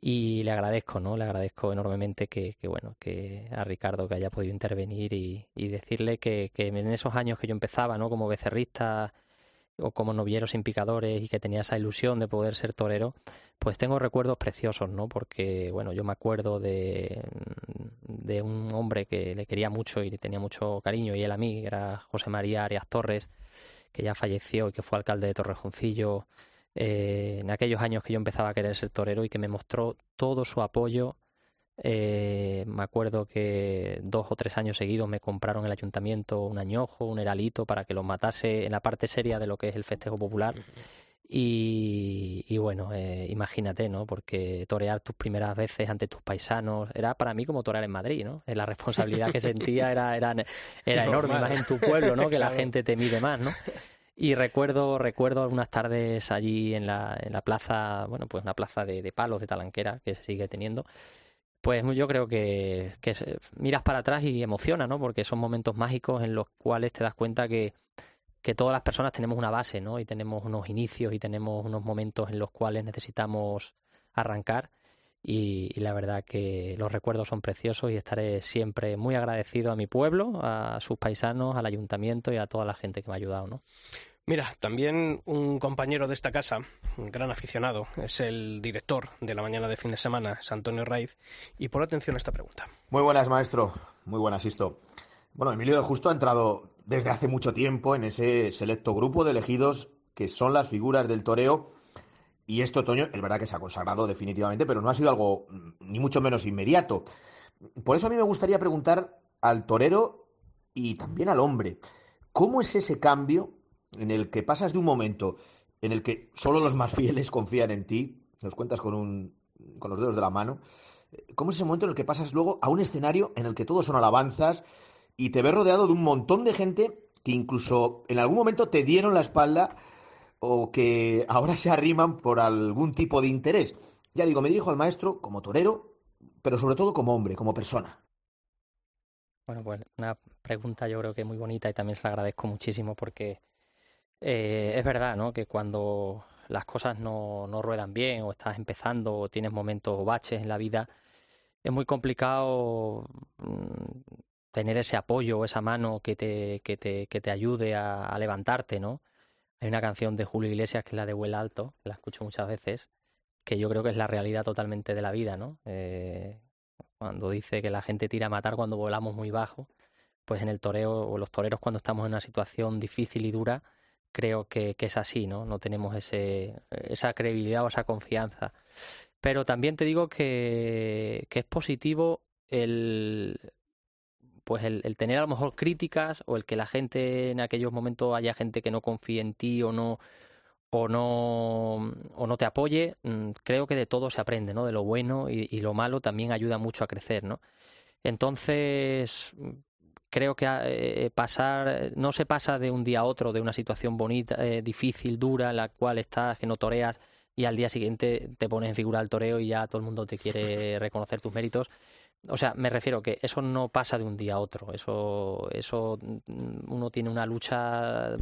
y le agradezco, ¿no? Le agradezco enormemente que, que bueno, que a Ricardo que haya podido intervenir y, y decirle que, que en esos años que yo empezaba, ¿no? Como becerrista o como noviero sin picadores y que tenía esa ilusión de poder ser torero, pues tengo recuerdos preciosos, ¿no? Porque, bueno, yo me acuerdo de, de un hombre que le quería mucho y le tenía mucho cariño, y él a mí, era José María Arias Torres, que ya falleció y que fue alcalde de Torrejoncillo eh, en aquellos años que yo empezaba a querer ser torero y que me mostró todo su apoyo eh, me acuerdo que dos o tres años seguidos me compraron el ayuntamiento un añojo, un heralito para que los matase en la parte seria de lo que es el festejo popular. Y, y bueno, eh, imagínate, ¿no? Porque torear tus primeras veces ante tus paisanos era para mí como torear en Madrid, ¿no? La responsabilidad que sentía era, era, era enorme, más en tu pueblo, ¿no? Que la gente te mide más, ¿no? Y recuerdo, recuerdo algunas tardes allí en la, en la plaza, bueno, pues una plaza de, de palos de Talanquera que se sigue teniendo. Pues yo creo que, que, miras para atrás y emociona, ¿no? Porque son momentos mágicos en los cuales te das cuenta que, que todas las personas tenemos una base, ¿no? Y tenemos unos inicios y tenemos unos momentos en los cuales necesitamos arrancar. Y, y, la verdad que los recuerdos son preciosos y estaré siempre muy agradecido a mi pueblo, a sus paisanos, al ayuntamiento y a toda la gente que me ha ayudado, ¿no? Mira, también un compañero de esta casa, un gran aficionado, es el director de la mañana de fin de semana, es Antonio Raiz, y por atención a esta pregunta. Muy buenas, maestro. Muy buenas, Sisto. Bueno, Emilio de Justo ha entrado desde hace mucho tiempo en ese selecto grupo de elegidos que son las figuras del toreo. Y este otoño es verdad que se ha consagrado definitivamente, pero no ha sido algo ni mucho menos inmediato. Por eso a mí me gustaría preguntar al torero y también al hombre, ¿cómo es ese cambio en el que pasas de un momento en el que solo los más fieles confían en ti, nos cuentas con, un, con los dedos de la mano, ¿cómo es ese momento en el que pasas luego a un escenario en el que todos son alabanzas y te ves rodeado de un montón de gente que incluso en algún momento te dieron la espalda o que ahora se arriman por algún tipo de interés? Ya digo, me dirijo al maestro como torero, pero sobre todo como hombre, como persona. Bueno, pues una pregunta yo creo que muy bonita y también se la agradezco muchísimo porque eh, es verdad, ¿no? Que cuando las cosas no, no ruedan bien o estás empezando o tienes momentos baches en la vida, es muy complicado mm, tener ese apoyo esa mano que te, que te, que te ayude a, a, levantarte, ¿no? Hay una canción de Julio Iglesias que es la de Vuela Alto, la escucho muchas veces, que yo creo que es la realidad totalmente de la vida, ¿no? Eh, cuando dice que la gente tira a matar cuando volamos muy bajo, pues en el toreo o los toreros cuando estamos en una situación difícil y dura, creo que, es así, ¿no? No tenemos ese, esa credibilidad o esa confianza. Pero también te digo que es positivo el pues el, el, tener a lo mejor críticas o el que la gente en aquellos momentos haya gente que no confíe en ti o no o no o no te apoye mm, creo que de todo se aprende no de lo bueno y, lo malo también ayuda mucho a crecer no entonces creo que eh, pasar no se pasa de un día a otro de una situación bonita, eh, difícil, dura, en la cual estás, que no toreas y al día siguiente te pones en figura del toreo y ya todo el mundo te quiere reconocer tus méritos. O sea, me refiero que eso no pasa de un día a otro. Eso, eso mm, uno tiene una lucha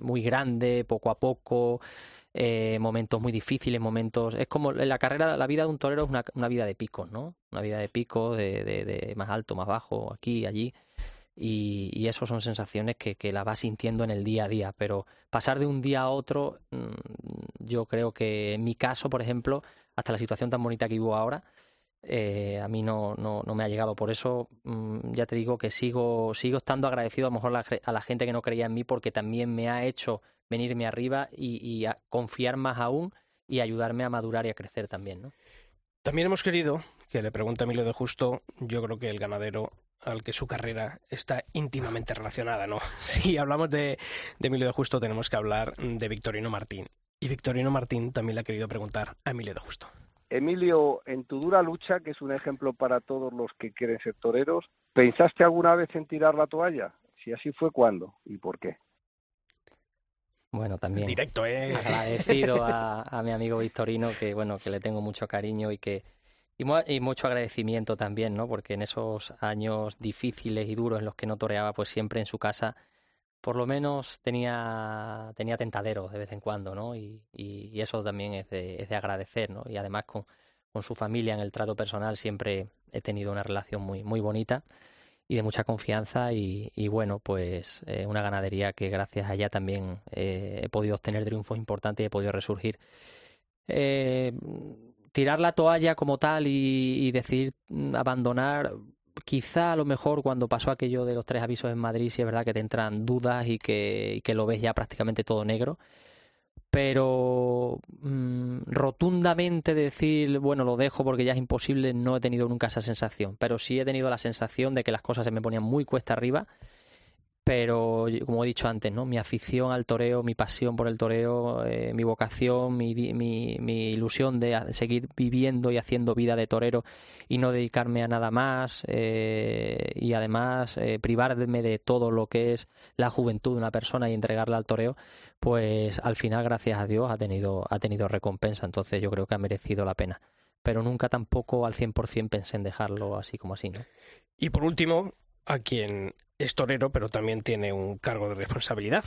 muy grande, poco a poco, eh, momentos muy difíciles, momentos. Es como la carrera, la vida de un torero es una, vida de picos, ¿no? Una vida de picos, de, de, de más alto, más bajo, aquí, allí y, y eso son sensaciones que, que la vas sintiendo en el día a día, pero pasar de un día a otro, mm, yo creo que en mi caso, por ejemplo, hasta la situación tan bonita que vivo ahora, eh, a mí no, no, no, me ha llegado. Por eso mmm, ya te digo que sigo, sigo estando agradecido a lo mejor la, a la, gente que no creía en mí porque también me ha hecho venirme arriba y, y a confiar más aún y ayudarme a madurar y a crecer también. ¿no? También hemos querido que le pregunte a Emilio de Justo, yo creo que el ganadero al que su carrera está íntimamente relacionada, ¿no? Si hablamos de, de, Emilio de Justo, tenemos que hablar de Victorino Martín. Y Victorino Martín también le ha querido preguntar a Emilio de Justo. Emilio, en tu dura lucha, que es un ejemplo para todos los que quieren ser toreros, ¿pensaste alguna vez en tirar la toalla? Si así fue, ¿cuándo y por qué? Bueno, también. Directo, ¿eh? Agradecido a, a mi amigo Victorino, que bueno, que le tengo mucho cariño y que y, mu- y mucho agradecimiento también, ¿no? Porque en esos años difíciles y duros en los que no toreaba, pues siempre en su casa, por lo menos tenía, tenía tentaderos de vez en cuando, ¿no? Y, eso también es de, es de agradecer, ¿no? Y además con, su familia en el trato personal siempre he tenido una relación muy, muy bonita y de mucha confianza y, y bueno, pues eh, una ganadería que gracias a ella también eh, he podido obtener triunfos importantes y he podido resurgir. Eh, tirar la toalla como tal y, mm, abandonar, quizá a lo mejor cuando pasó aquello de los tres avisos en Madrid, sí es verdad que te entran dudas y que, que lo ves ya prácticamente todo negro. Pero mm, rotundamente decir, bueno, lo dejo porque ya es imposible, no he tenido nunca esa sensación. Pero sí he tenido la sensación de que las cosas se me ponían muy cuesta arriba pero como he dicho antes, ¿no? Mi afición al toreo, mi pasión por el toreo, eh, mi vocación, mi, mi, mi ilusión de seguir viviendo y haciendo vida de torero y no dedicarme a nada más eh, y además eh, privarme de todo lo que es la juventud de una persona y entregarla al toreo, pues al final, gracias a Dios, ha tenido, ha tenido recompensa. Entonces yo creo que ha merecido la pena. Pero nunca tampoco al 100% pensé en dejarlo así como así, ¿no? Y por último, a quien es torero, pero también tiene un cargo de responsabilidad.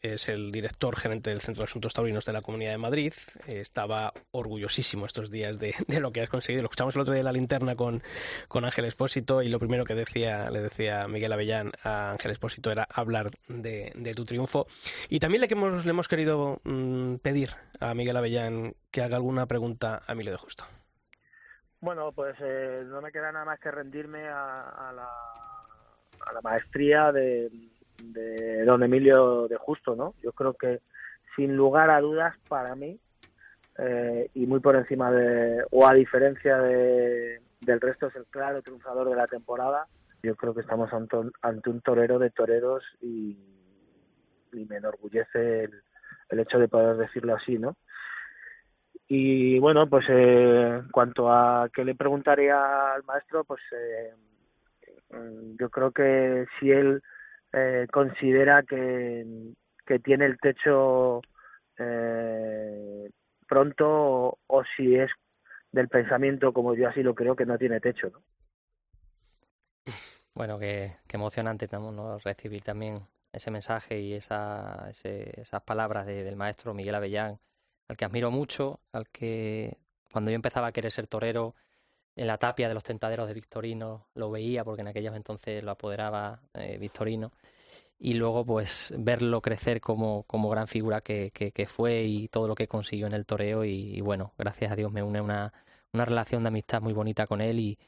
Es el director gerente del Centro de Asuntos Taurinos de la Comunidad de Madrid. Estaba orgullosísimo estos días de, lo que has conseguido. Lo escuchamos el otro día en la linterna con, con Ángel Espósito y lo primero que decía, le decía Miguel Avellán a Ángel Espósito era hablar de, tu triunfo. Y también le, hemos, le hemos querido mm, pedir a Miguel Avellán que haga alguna pregunta a Emilio de Justo. Bueno, pues eh, no me queda nada más que rendirme a la, a la maestría de, de don Emilio de Justo, ¿no? Yo creo que sin lugar a dudas para mí eh, y muy por encima de o a diferencia de, del resto es el claro triunfador de la temporada. Yo creo que estamos ante, un- ante un torero de toreros y, y me enorgullece el, el hecho de poder decirlo así, ¿no? Y bueno, pues eh, en cuanto a qué le preguntaría al maestro, pues eh, yo creo que si él eh, considera que, que tiene el techo eh, pronto o, si es del pensamiento como yo así lo creo que no tiene techo, ¿no? Bueno, qué, emocionante ¿no? recibir también ese mensaje y esa, ese- esas palabras de- del maestro Miguel Avellán, al que admiro mucho, al que cuando yo empezaba a querer ser torero en la tapia de los tentaderos de Victorino lo veía, porque en aquellos entonces lo apoderaba eh, Victorino, y luego pues verlo crecer como, como gran figura que, que, fue y todo lo que consiguió en el toreo y, bueno, gracias a Dios me une una, una relación de amistad muy bonita con él y,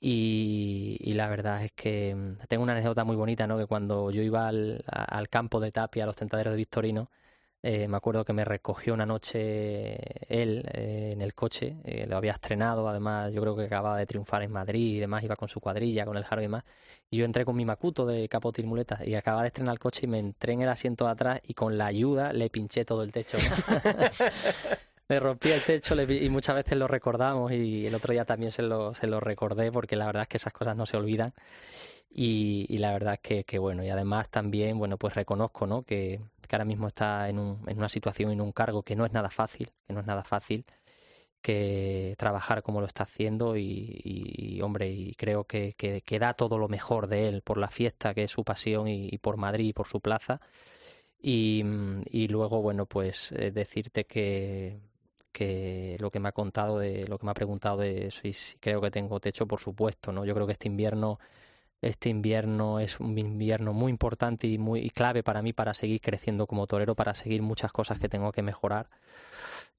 y, la verdad es que mm, tengo una anécdota muy bonita, ¿no? Que cuando yo iba al, al campo de Tapia, a los tentaderos de Victorino, eh, me acuerdo que me recogió una noche él eh, en el coche, eh, lo había estrenado, además yo creo que acababa de triunfar en Madrid y demás, iba con su cuadrilla, con el Jaro y demás, y yo entré con mi Macuto de capote y muletas y acababa de estrenar el coche y me entré en el asiento de atrás y con la ayuda le pinché todo el techo. Le rompí el techo le y muchas veces lo recordamos y el otro día también se lo, se lo recordé porque la verdad es que esas cosas no se olvidan y, y la verdad es que, que bueno y además también bueno pues reconozco ¿no? que, que ahora mismo está en, un, en una situación en un cargo que no es nada fácil que no es nada fácil que trabajar como lo está haciendo y, hombre y creo que, que, que da todo lo mejor de él por la fiesta que es su pasión y, y por Madrid y por su plaza y, y luego bueno pues eh, decirte que que lo que me ha contado de lo que me ha preguntado de si, si creo que tengo techo por supuesto no yo creo que este invierno este invierno es un invierno muy importante y muy clave para mí para seguir creciendo como torero para seguir muchas cosas que tengo que mejorar.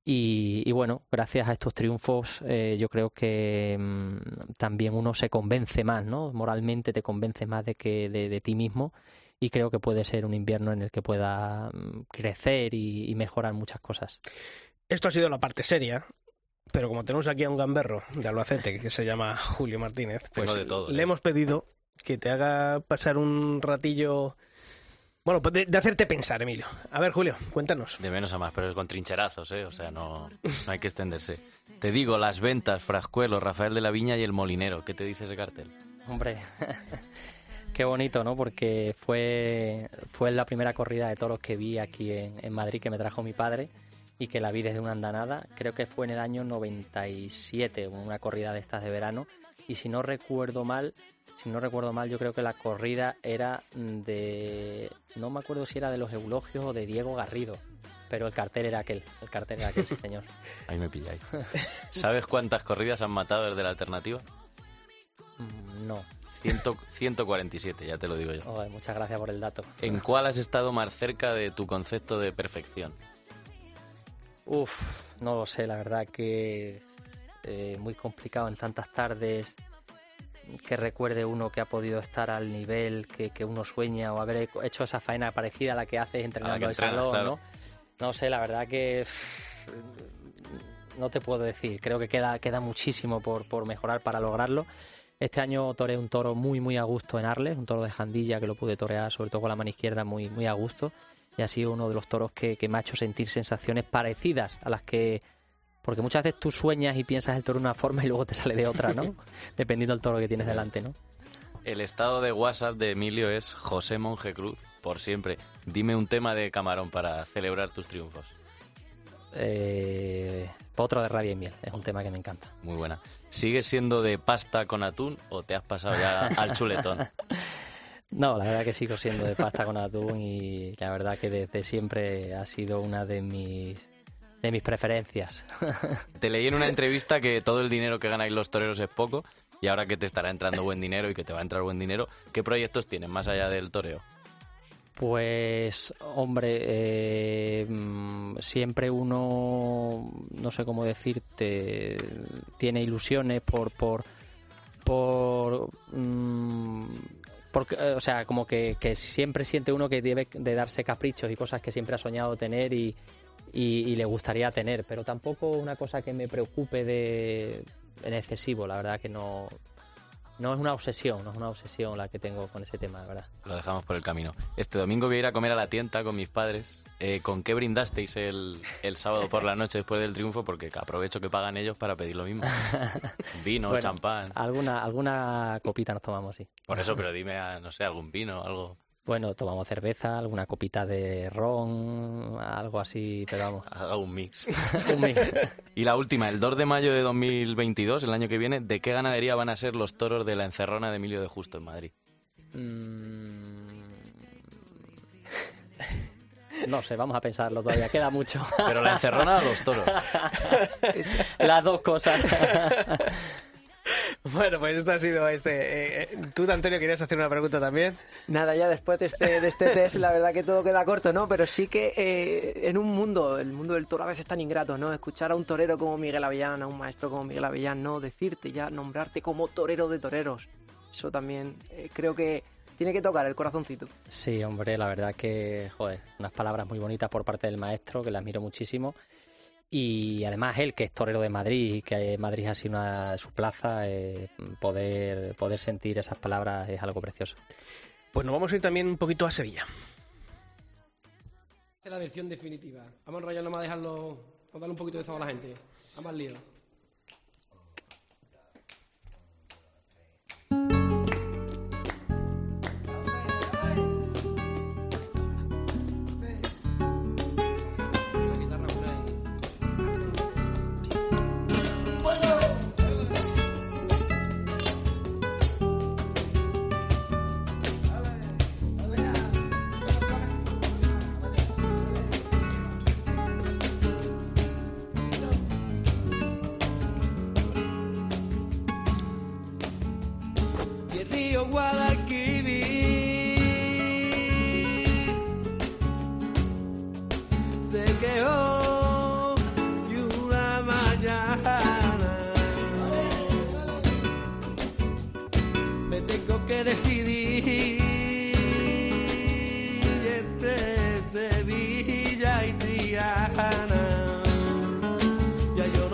Y, bueno gracias a estos triunfos eh, yo creo que mm, también uno se convence más no moralmente te convence más de que de, ti mismo y creo que puede ser un invierno en el que pueda mm, crecer y mejorar muchas cosas Esto ha sido la parte seria, pero como tenemos aquí a un gamberro de Albacete que se llama Julio Martínez, pues Tengo de todo, le ¿eh? hemos pedido que te haga pasar un ratillo, bueno, pues de, de hacerte pensar, Emilio. A ver, Julio, cuéntanos. De menos a más, pero es con trincherazos, ¿eh? O sea, no, no hay que extenderse. Te digo, las ventas, Frascuelo, Rafael de la Viña y el Molinero. ¿Qué te dice ese cartel? Hombre, Qué bonito, ¿no? Porque fue, fue la primera corrida de toros que vi aquí en, en Madrid que me trajo mi padre y que la vi desde una andanada. Creo que fue en el año 97, una corrida de estas de verano. Y si no recuerdo mal, si no recuerdo mal, yo creo que la corrida era de. No me acuerdo si era de los eulogios o de Diego Garrido. Pero el cartel era aquel, el cartel era aquel, sí, señor. Ahí me pilláis. ¿Sabes cuántas corridas han matado desde la alternativa? Mm, No. Ciento- 147, ya te lo digo yo. Muchas gracias por el dato. ¿En cuál has estado más cerca de tu concepto de perfección? Uf, no lo sé, la verdad que eh, muy complicado en tantas tardes que recuerde uno que ha podido estar al nivel que, que uno sueña o haber hecho esa faena parecida a la que haces entrenando que el salón, claro. ¿no? No sé, la verdad que pff, no te puedo decir. Creo que queda, queda muchísimo por, por mejorar para lograrlo. Este año toreé un toro muy, muy a gusto en Arles, un toro de jandilla que lo pude torear, sobre todo con la mano izquierda, muy, muy a gusto. Y ha sido uno de los toros que, que me ha hecho sentir sensaciones parecidas a las que. Porque muchas veces tú sueñas y piensas el toro de una forma y luego te sale de otra, ¿no? Dependiendo del toro que tienes delante, ¿no? El estado de WhatsApp de Emilio es José Monje Cruz, por siempre. Dime un tema de camarón para celebrar tus triunfos. Eh, otro de rabia y miel, es un tema que me encanta. Muy buena. ¿Sigues siendo de pasta con atún o te has pasado ya al chuletón? No, la verdad que sigo siendo de pasta con atún y la verdad que desde siempre ha sido una de mis de mis preferencias. Te leí en una entrevista que todo el dinero que ganáis los toreros es poco y ahora que te estará entrando buen dinero y que te va a entrar buen dinero, ¿qué proyectos tienes más allá del toreo? Pues, hombre, eh, mm, siempre uno, no sé cómo decirte, tiene ilusiones por, por, por, mm, porque, eh, o sea, como que, que siempre siente uno que debe de darse caprichos y cosas que siempre ha soñado tener y, y- y le gustaría tener, pero tampoco una cosa que me preocupe de en excesivo, la verdad que no, no es una obsesión, no es una obsesión la que tengo con ese tema, la verdad. Lo dejamos por el camino. Este domingo voy a ir a comer a la tienda con mis padres. Eh, ¿Con qué brindasteis el, el sábado por la noche después del triunfo? Porque aprovecho que pagan ellos para pedir lo mismo. Vino, Bueno, champán. Alguna, alguna copita nos tomamos, sí. Por eso, pero dime, ah, no sé, algún vino, algo. Bueno, tomamos cerveza, alguna copita de ron, algo así, pero vamos. Haga un mix. Un mix. Y la última, el 2 de mayo de 2022, el año que viene, ¿de qué ganadería van a ser los toros de la encerrona de Emilio de Justo en Madrid? Mm. No sé, vamos a pensarlo todavía, queda mucho. ¿Pero la encerrona o los toros? Las dos cosas. Bueno, pues esto ha sido este. eh, eh, Tú, Antonio, querías hacer una pregunta también. Nada, ya después de este, de este test, la verdad que todo queda corto, ¿no? Pero sí que eh, en un mundo, el mundo del toro a veces es tan ingrato, ¿no? Escuchar a un torero como Miguel Avellán, a un maestro como Miguel Avellán, ¿no? Decirte ya, nombrarte como torero de toreros. Eso también eh, creo que tiene que tocar el corazoncito. Sí, hombre, la verdad que, joder, unas palabras muy bonitas por parte del maestro, que le admiro muchísimo. Y además él, que es torero de Madrid y que Madrid ha sido una de su plaza, eh, poder, poder sentir esas palabras es algo precioso. Pues nos vamos a ir también un poquito a Sevilla. Esta es la versión definitiva. Vamos a enrollarlo más a dejarlo, vamos a darle un poquito de sabor a la gente. Vamos al lío.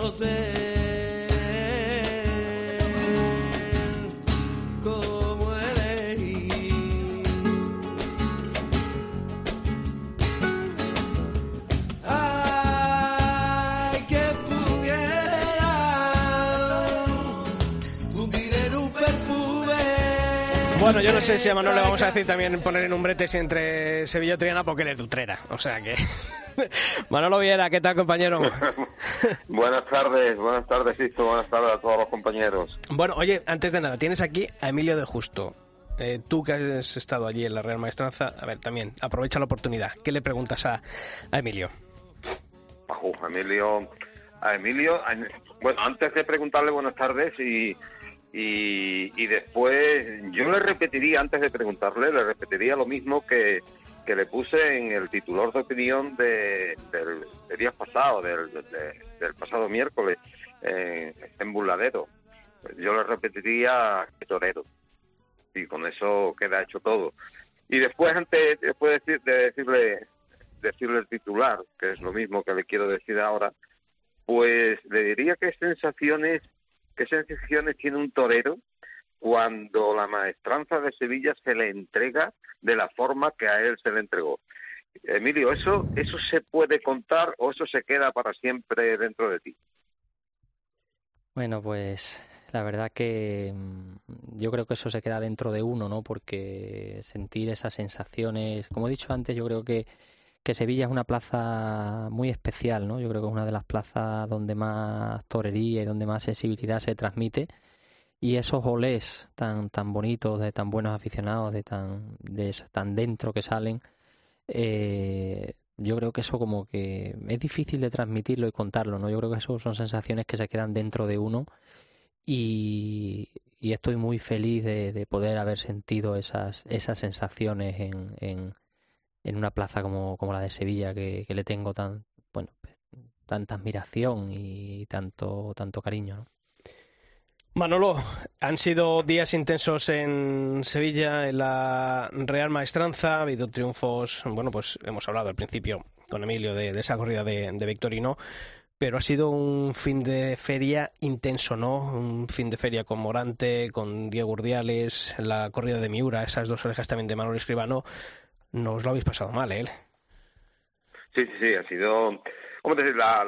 Ya yo no sé cómo elegir. Ay, que pudiera fundir en un perfume Bueno, yo no sé si a Manolo le vamos a decir también poner en un brete si entre Sevilla y Triana porque él es de Utrera. O sea que. Manolo Viera, ¿qué tal, compañero? buenas tardes, buenas tardes, Sisto, buenas tardes a todos los compañeros. Bueno, oye, antes de nada, tienes aquí a Emilio de Justo. Eh, tú que has estado allí en la Real Maestranza, a ver, también, aprovecha la oportunidad. ¿Qué le preguntas a, a Emilio? Emilio, a Emilio, bueno, antes de preguntarle buenas tardes y, y, después yo le repetiría, antes de preguntarle, le repetiría lo mismo que, que le puse en el titular de opinión de, del, día pasado, del, del pasado miércoles, eh, en Burladero. Yo le repetiría torero. Y con eso queda hecho todo. Y después, antes después de, decirle, decirle el titular, que es lo mismo que le quiero decir ahora, pues le diría qué sensaciones, qué sensaciones tiene un torero cuando la maestranza de Sevilla se le entrega de la forma que a él se le entregó. Emilio, ¿eso, ¿eso se puede contar o eso se queda para siempre dentro de ti? Bueno, pues la verdad que mm, yo creo que eso se queda dentro de uno, ¿no? Porque sentir esas sensaciones, como he dicho antes, yo creo que, que Sevilla es una plaza muy especial, ¿no? Yo creo que es una de las plazas donde más torería y donde más sensibilidad se transmite y esos olés tan tan bonitos de tan buenos aficionados de tan de tan dentro que salen eh, yo creo que eso como que es difícil de transmitirlo y contarlo no yo creo que eso son sensaciones que se quedan dentro de uno y, y estoy muy feliz de, de, poder haber sentido esas esas sensaciones en, en, en una plaza como, como la de Sevilla que, que le tengo tan bueno tanta admiración y tanto tanto cariño ¿no? Manolo, han sido días intensos en Sevilla, en la Real Maestranza, ha habido triunfos, bueno, pues hemos hablado al principio con Emilio de, esa corrida de, Victorino, pero ha sido un fin de feria intenso, ¿no? Un fin de feria con Morante, con Diego Urdiales, la corrida de Miura, esas dos orejas también de Manuel Escribano, no os lo habéis pasado mal, ¿eh? Sí, sí, sí, ha sido ¿cómo decir? La,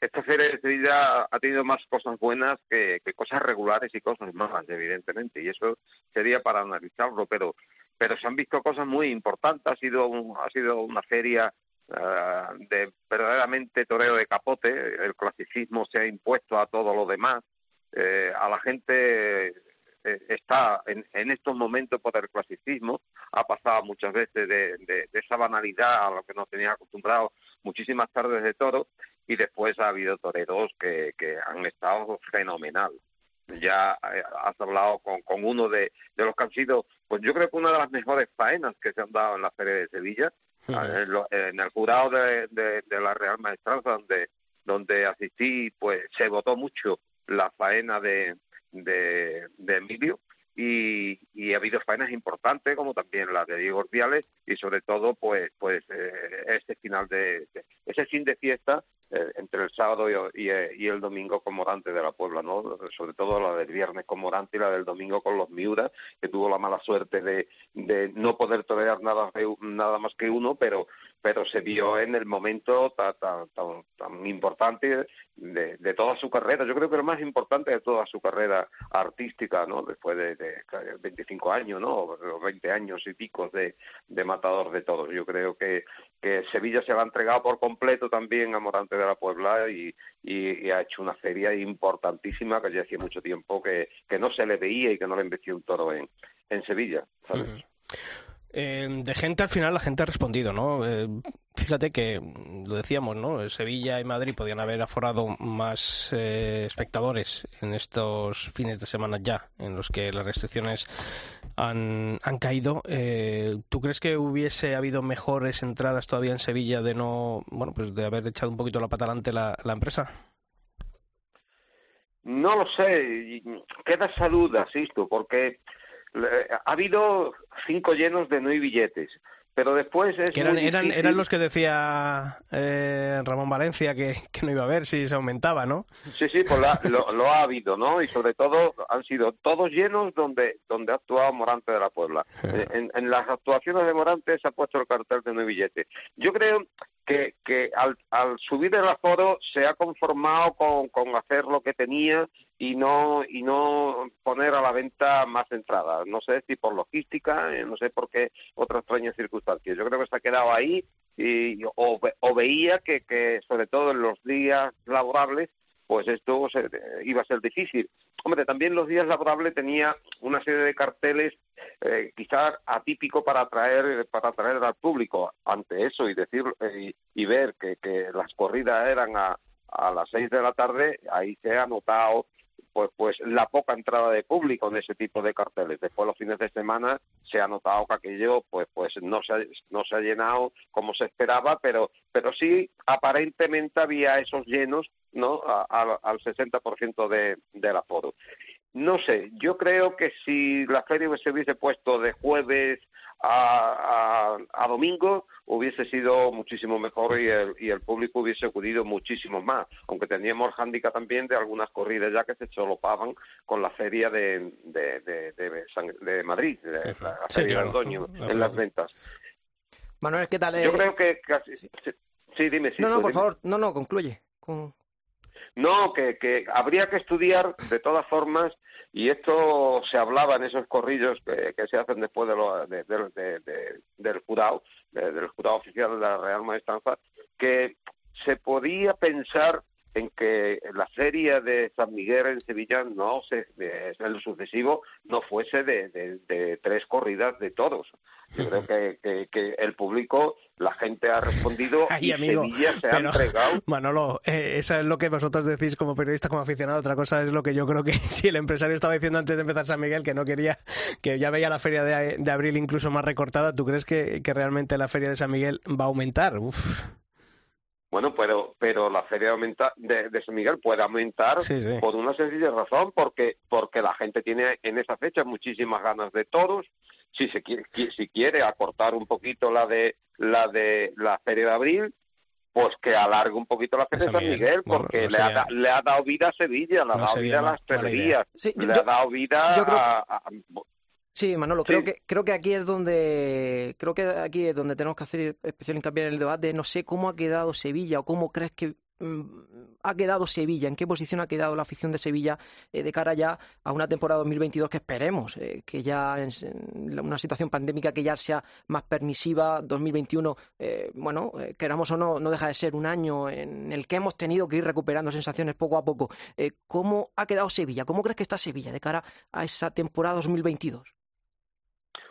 esta feria de ha tenido más cosas buenas que, cosas regulares y cosas malas, evidentemente, y eso sería para analizarlo, pero pero se han visto cosas muy importantes. Ha sido ha sido una feria eh, de verdaderamente toreo de capote. El clasicismo se ha impuesto a todo lo demás. Eh, a la gente eh, está en, en, estos momentos por el clasicismo, ha pasado muchas veces de, de, esa banalidad a lo que nos tenía acostumbrados muchísimas tardes de toro y después ha habido toreros que, que han estado fenomenal. Ya eh, has hablado con, con uno de, de los que han sido, pues yo creo que una de las mejores faenas que se han dado en la Feria de Sevilla, en, el jurado de, de, de la Real Maestranza, donde, donde asistí, pues se votó mucho la faena de, de, de Emilio y, y, ha habido faenas importantes como también la de Diego Ordiales y sobre todo pues pues eh, este final de, de, ese fin de fiesta eh, entre el sábado y, y, el domingo con Morante de la Puebla, ¿no? Sobre todo la del viernes con Morante y la del domingo con los Miuras, que tuvo la mala suerte de, de no poder torear nada, nada más que uno, pero pero se vio en el momento tan, tan, tan, tan importante de, de, toda su carrera. Yo creo que lo más importante de toda su carrera artística, ¿no? Después de, de 25 años, ¿no? 20 años y pico de, matador de todos. Yo creo que, que Sevilla se va a entregar por completo también a Morante de la Puebla y, ha hecho una feria importantísima que ya hacía mucho tiempo que, que no se le veía y que no le investió un toro en, en Sevilla, ¿sabes? Eh, de gente al final la gente ha respondido, ¿no? Eh, fíjate que lo decíamos, ¿no? Sevilla y Madrid podían haber aforado más eh, espectadores en estos fines de semana ya, en los que las restricciones han, caído. Eh, ¿Tú crees que hubiese habido mejores entradas todavía en Sevilla de no, bueno, pues de haber echado un poquito la pata adelante la, empresa? No lo sé, queda esa duda, porque ha habido cinco llenos de no hay billetes. Pero después es que eran, eran, eran, los que decía eh, Ramón Valencia que, que, no iba a ver si se aumentaba, ¿no? Sí, sí, pues la, lo, lo, ha habido, ¿no? Y sobre todo han sido todos llenos donde donde ha actuado Morante de la Puebla. en, en, las actuaciones de Morante se ha puesto el cartel de no hay billetes. Yo creo que, que al, al subir el aforo se ha conformado con, hacer lo que tenía y no y no poner a la venta más entradas. No sé si por logística, eh, no sé por qué otras extrañas circunstancias. Yo creo que se ha quedado ahí y o, o veía que, que sobre todo en los días laborables pues esto se- iba a ser difícil. Hombre, también los días laborables tenía una serie de carteles eh, quizás atípico para atraer para atraer al público ante eso y decir eh, y, y ver que, que las corridas eran a, a las seis de la tarde ahí se ha notado pues pues la poca entrada de público en ese tipo de carteles. Después los fines de semana se ha notado que aquello pues pues no se ha, no se ha llenado como se esperaba pero pero sí aparentemente había esos llenos no A- al 60% de del aforo. No sé, yo creo que si la feria se hubiese puesto de jueves a, a- a domingo, hubiese sido muchísimo mejor y el, y el público hubiese acudido muchísimo más, aunque teníamos el hándicap también de algunas corridas ya que se solopaban con la feria de, de, de, de San- de Madrid, de la Sí, feria claro. de Claro. en las ventas. Manuel, ¿qué tal? Yo Eh, creo que casi... Sí, sí, dime. Sí, no, no, por dime. favor, no, no, concluye. Con- No, que, que habría que estudiar de todas formas, y esto se hablaba en esos corrillos que, se hacen después de lo- de- de- de- de- del jurado, de- del jurado oficial de la Real Maestranza, que se podía pensar en que la feria de San Miguel en Sevilla no se, en lo sucesivo no fuese de, de- de tres corridas de todos. Yo creo que, que- que el público, la gente ha respondido Ay, y amigo, Sevilla se ha pero, entregado Manolo, eh, eso es lo que vosotros decís como periodista, como aficionado. Otra cosa es lo que yo creo que si el empresario estaba diciendo antes de empezar San Miguel que no quería, que ya veía la feria de, de abril incluso más recortada, ¿tú crees que, que realmente la feria de San Miguel va a aumentar? Uf. Bueno, pero pero la feria aumenta, de, de San Miguel puede aumentar Sí, sí. por una sencilla razón, porque porque la gente tiene en esa fecha muchísimas ganas de toros. Si se quiere, qui- si quiere acortar un poquito la de la de la feria de abril, pues que alargue un poquito la feria de San Miguel. Bueno, porque no le, ha, da- le ha dado vida a Sevilla, le ha no dado vida a las terrerías, yo- le ha dado vida yo creo que- a, a- Sí, Manolo, Sí. creo que creo que aquí es donde creo que aquí es donde tenemos que hacer especial hincapié en el debate. No sé cómo ha quedado Sevilla o cómo crees que mm, ha quedado Sevilla, en qué posición ha quedado la afición de Sevilla eh, de cara ya a una temporada 2022 que esperemos eh, que ya en, en una situación pandémica que ya sea más permisiva. 2021, eh, bueno, eh, queramos o no, no deja de ser un año en el que hemos tenido que ir recuperando sensaciones poco a poco. ¿Cómo ha quedado Sevilla? ¿Cómo crees que está Sevilla de cara a esa temporada 2022?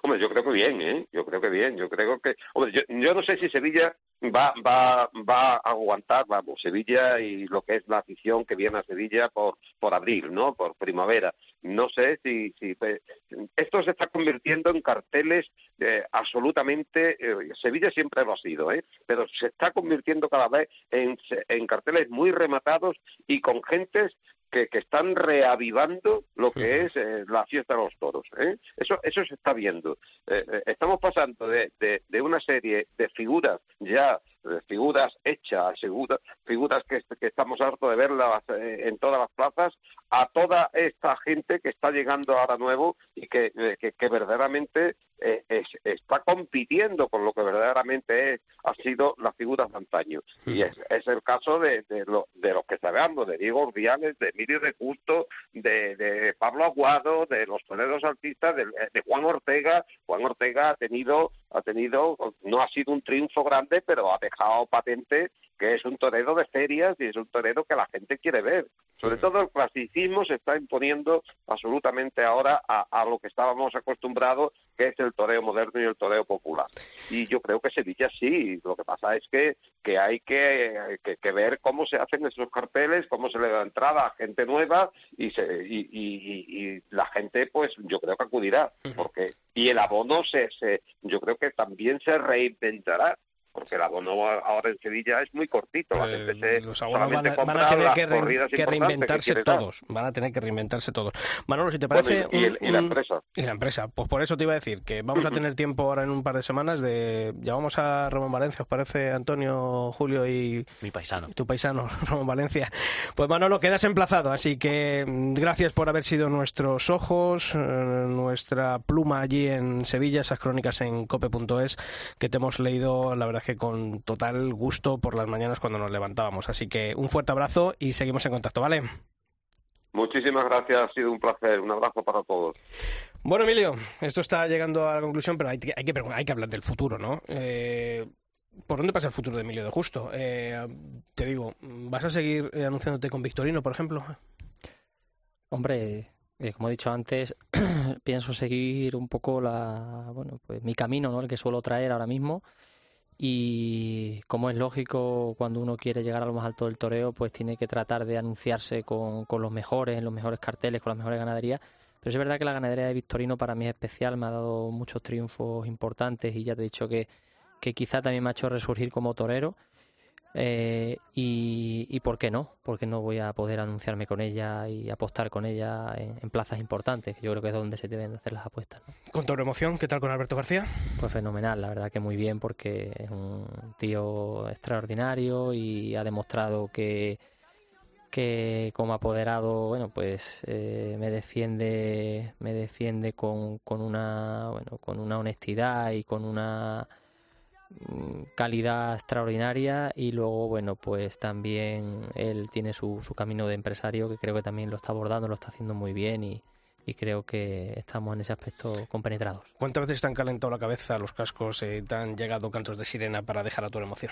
Hombre, yo creo que bien, ¿eh? Yo creo que bien. Yo creo que. Hombre, yo, yo no sé si Sevilla va, va, va a aguantar, vamos, Sevilla y lo que es la afición que viene a Sevilla por, por abril, ¿no? Por primavera. No sé si. si pues, esto se está convirtiendo en carteles eh, absolutamente. eh, Sevilla siempre lo ha sido, ¿eh? Pero se está convirtiendo cada vez en, en carteles muy rematados y con gentes que, que están reavivando lo que es eh, la fiesta de los toros. ¿eh? Eso, eso se está viendo. Eh, estamos pasando de, de, de una serie de figuras ya, de figuras hechas, figuras, figuras que, que estamos hartos de verlas en todas las plazas, a toda esta gente que está llegando ahora nuevo y que, que verdaderamente eh, es- está compitiendo con lo que verdaderamente es, ha sido las figuras de antaño. Y es, es el caso de, de, lo, de los que sabemos, de Diego Urdiales, de Emilio de Justo, de, de Pablo Aguado, de los toreros artistas, de, de Juan Ortega. Juan Ortega ha tenido, ha tenido, no ha sido un triunfo grande, pero ha dejado patente que es un torero de ferias y es un torero que la gente quiere ver. Sobre todo el clasicismo se está imponiendo absolutamente ahora a, a lo que estábamos acostumbrados, que es el toreo moderno y el toreo popular. Y yo creo que Sevilla sí, lo que pasa es que, que hay que, que- que ver cómo se hacen esos carteles, cómo se le da entrada a gente nueva y, se, y, y- y- y la gente, pues yo creo que acudirá. porque Y el abono, se, se, yo creo que también se reinventará. Porque el abono ahora en Sevilla es muy cortito. La gente se, Eh, Los abonos van a, van a tener que, corridas que reinventarse dar. todos. Van a tener que reinventarse todos. Manolo, si te Bueno, parece. y- y el- un- y la empresa. Y la empresa. Pues por eso te iba a decir que vamos a tener tiempo ahora en un par de semanas de. Llamamos a Ramón Valencia, ¿os parece, Antonio, Julio y. Mi paisano. Tu paisano, Ramón Valencia. Pues Manolo, quedas emplazado. Así que mm, gracias por haber sido nuestros ojos, eh, nuestra pluma allí en Sevilla, esas crónicas en cope.es que te hemos leído. La verdad que con total gusto por las mañanas cuando nos levantábamos. Así que un fuerte abrazo y seguimos en contacto, ¿vale? Muchísimas gracias, ha sido un placer. Un abrazo para todos. Bueno, Emilio, esto está llegando a la conclusión, pero hay que, hay que, hay que hablar del futuro, ¿no? Eh, ¿Por dónde pasa el futuro de Emilio de Justo? Eh, te digo, ¿vas a seguir anunciándote con Victorino, por ejemplo? Hombre, eh, como he dicho antes, pienso seguir un poco la, bueno, pues mi camino, ¿no? El que suelo traer ahora mismo. Y como es lógico, cuando uno quiere llegar a lo más alto del toreo, pues tiene que tratar de anunciarse con, con los mejores, en los mejores carteles, con las mejores ganaderías. Pero es verdad que la ganadería de Victorino para mí es especial, me ha dado muchos triunfos importantes y ya te he dicho que, que quizá también me ha hecho resurgir como torero. Eh, y, y, por qué no, porque no voy a poder anunciarme con ella y apostar con ella en, plazas importantes, que yo creo que es donde se deben hacer las apuestas. ¿no? Con Toro Emoción, ¿qué tal con Alberto García? Pues fenomenal, la verdad que muy bien, porque es un tío extraordinario y ha demostrado que, que como apoderado, bueno, pues eh, me defiende, me defiende con, con una, bueno, con una honestidad y con una calidad extraordinaria y luego bueno pues también él tiene su, su camino de empresario que creo que también lo está abordando lo está haciendo muy bien y, y creo que estamos en ese aspecto compenetrados. ¿Cuántas veces te han calentado la cabeza los cascos y te han llegado cantos de sirena para dejar a tu emoción?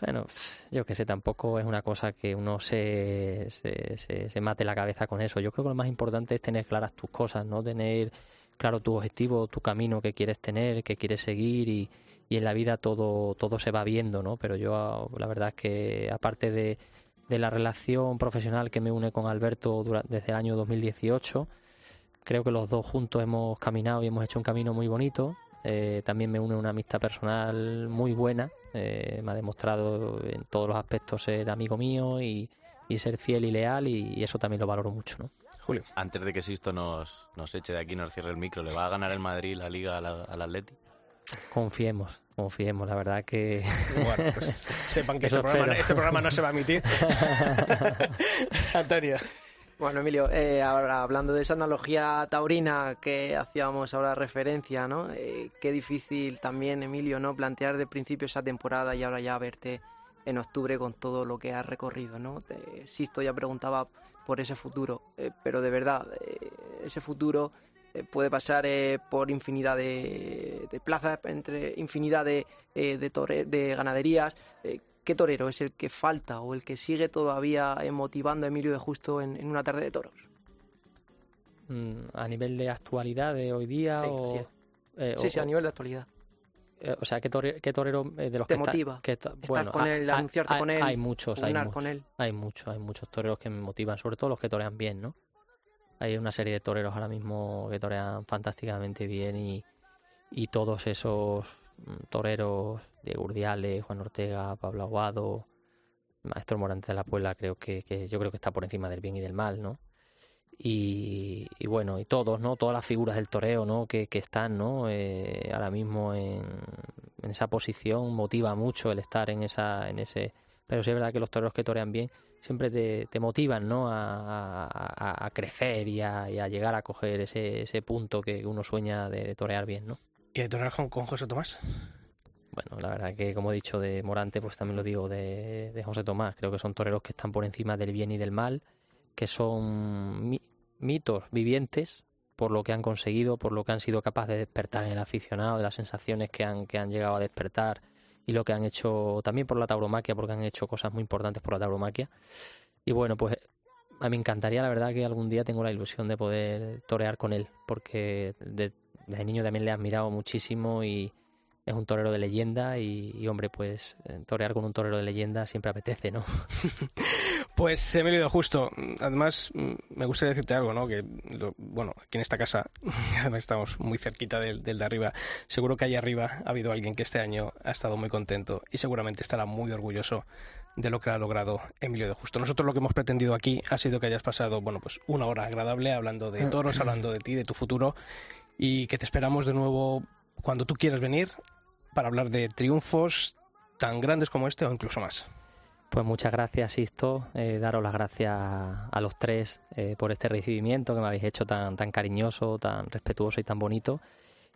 Bueno, yo que sé, tampoco es una cosa que uno se, se, se, se, mate la cabeza con eso. Yo creo que lo más importante es tener claras tus cosas, ¿no? Tener claro tu objetivo, tu camino que quieres tener, que quieres seguir y, y en la vida todo, todo se va viendo, ¿no? Pero yo la verdad es que aparte de, de la relación profesional que me une con Alberto desde el año 2018, creo que los dos juntos hemos caminado y hemos hecho un camino muy bonito. Eh, también me une una amistad personal muy buena. Eh, me ha demostrado en todos los aspectos ser amigo mío y, y ser fiel y leal y, y, eso también lo valoro mucho, ¿no? Julio. Antes de que Sisto nos, nos eche de aquí, nos cierre el micro, ¿le va a ganar el Madrid la Liga al, al Atleti? Confiemos, confiemos, la verdad que... Bueno, pues sepan que este programa, este programa, no se va a emitir. Antonio. Bueno, Emilio, eh, ahora hablando de esa analogía taurina que hacíamos ahora referencia, ¿no? Eh, qué difícil también, Emilio, ¿no? Plantear de principio esa temporada y ahora ya verte en octubre con todo lo que has recorrido, ¿no? Te, ya preguntaba por ese futuro, eh, pero de verdad, eh, ese futuro puede pasar eh, por infinidad de, de, plazas, entre infinidad de, eh, de, tore, de ganaderías. ¿Qué torero es el que falta o el que sigue todavía motivando a Emilio de Justo en, en una tarde de toros? Mm, ¿A nivel de actualidad de hoy día? Sí, o, sí, sí, o, sí, a nivel de actualidad. O sea, ¿qué, torero, qué torero de los te que motiva? Está, que Estar bueno, con él, anunciarte hay, con él, hay muchos, hay muchos, con él. hay muchos, hay muchos toreros que me motivan, sobre todo los que torean bien, ¿no? Hay una serie de toreros ahora mismo que torean fantásticamente bien y, y todos esos toreros, Diego Urdiales, Juan Ortega, Pablo Aguado, Maestro Morante de la Puebla, creo que, que, yo creo que está por encima del bien y del mal, ¿no? Y, bueno, y todos, ¿no? Todas las figuras del toreo, ¿no? Que, que están, ¿no? Eh, ahora mismo en, en, esa posición motiva mucho el estar en esa, en ese. Pero sí es verdad que los toreros que torean bien siempre te, te motivan, ¿no? A, a, a crecer y a, y a, llegar a coger ese, ese punto que uno sueña de, de torear bien, ¿no? ¿Y de torear con, con José Tomás? Bueno, la verdad que como he dicho de Morante, pues también lo digo de, de, José Tomás. Creo que son toreros que están por encima del bien y del mal, que son mi, mitos vivientes por lo que han conseguido, por lo que han sido capaces de despertar en el aficionado, de las sensaciones que han, que han llegado a despertar y lo que han hecho también por la tauromaquia, porque han hecho cosas muy importantes por la tauromaquia. Y bueno, pues a mí me encantaría, la verdad, que algún día tengo la ilusión de poder torear con él, porque de, desde niño también le he admirado muchísimo y es un torero de leyenda y, y, hombre, pues torear con un torero de leyenda siempre apetece, ¿no? pues Emilio de Justo, además me gustaría decirte algo, ¿no? Que, lo, bueno, aquí en esta casa, además estamos muy cerquita del, del, de arriba, seguro que allá arriba ha habido alguien que este año ha estado muy contento y seguramente estará muy orgulloso de lo que ha logrado Emilio de Justo. Nosotros lo que hemos pretendido aquí ha sido que hayas pasado, bueno, pues una hora agradable hablando de toros, hablando de ti, de tu futuro y que te esperamos de nuevo cuando tú quieras venir para hablar de triunfos tan grandes como este o incluso más. Pues muchas gracias, Sisto. Eh, daros las gracias a los tres eh, por este recibimiento que me habéis hecho tan, tan cariñoso, tan respetuoso y tan bonito.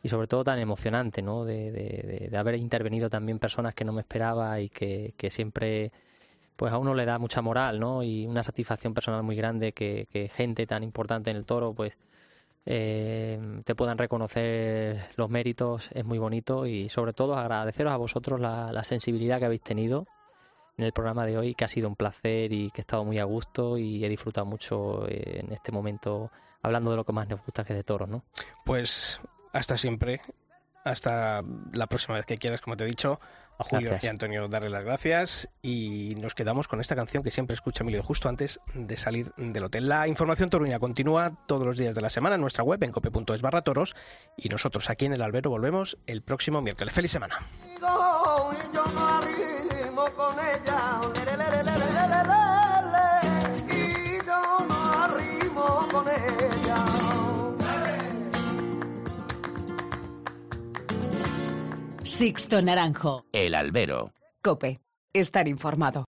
y sobre todo tan emocionante, ¿no? De, de, haber intervenido también personas que no me esperaba y que, que, siempre pues a uno le da mucha moral, ¿no? Y una satisfacción personal muy grande que, gente tan importante en el toro, pues eh, te puedan reconocer los méritos es muy bonito y sobre todo agradeceros a vosotros la, sensibilidad que habéis tenido en el programa de hoy, que ha sido un placer y que he estado muy a gusto y he disfrutado mucho eh, en este momento hablando de lo que más nos gusta que es de toros, ¿no? Pues hasta siempre, hasta la próxima vez que quieras, como te he dicho. A Julio y a Antonio darle las gracias y nos quedamos con esta canción que siempre escucha Emilio justo antes de salir del hotel. La información toruña continúa todos los días de la semana en nuestra web en cope.es barra toros y nosotros aquí en el albero volvemos el próximo miércoles. ¡Feliz semana! Sixto Naranjo. El albero. Cope. Estar informado.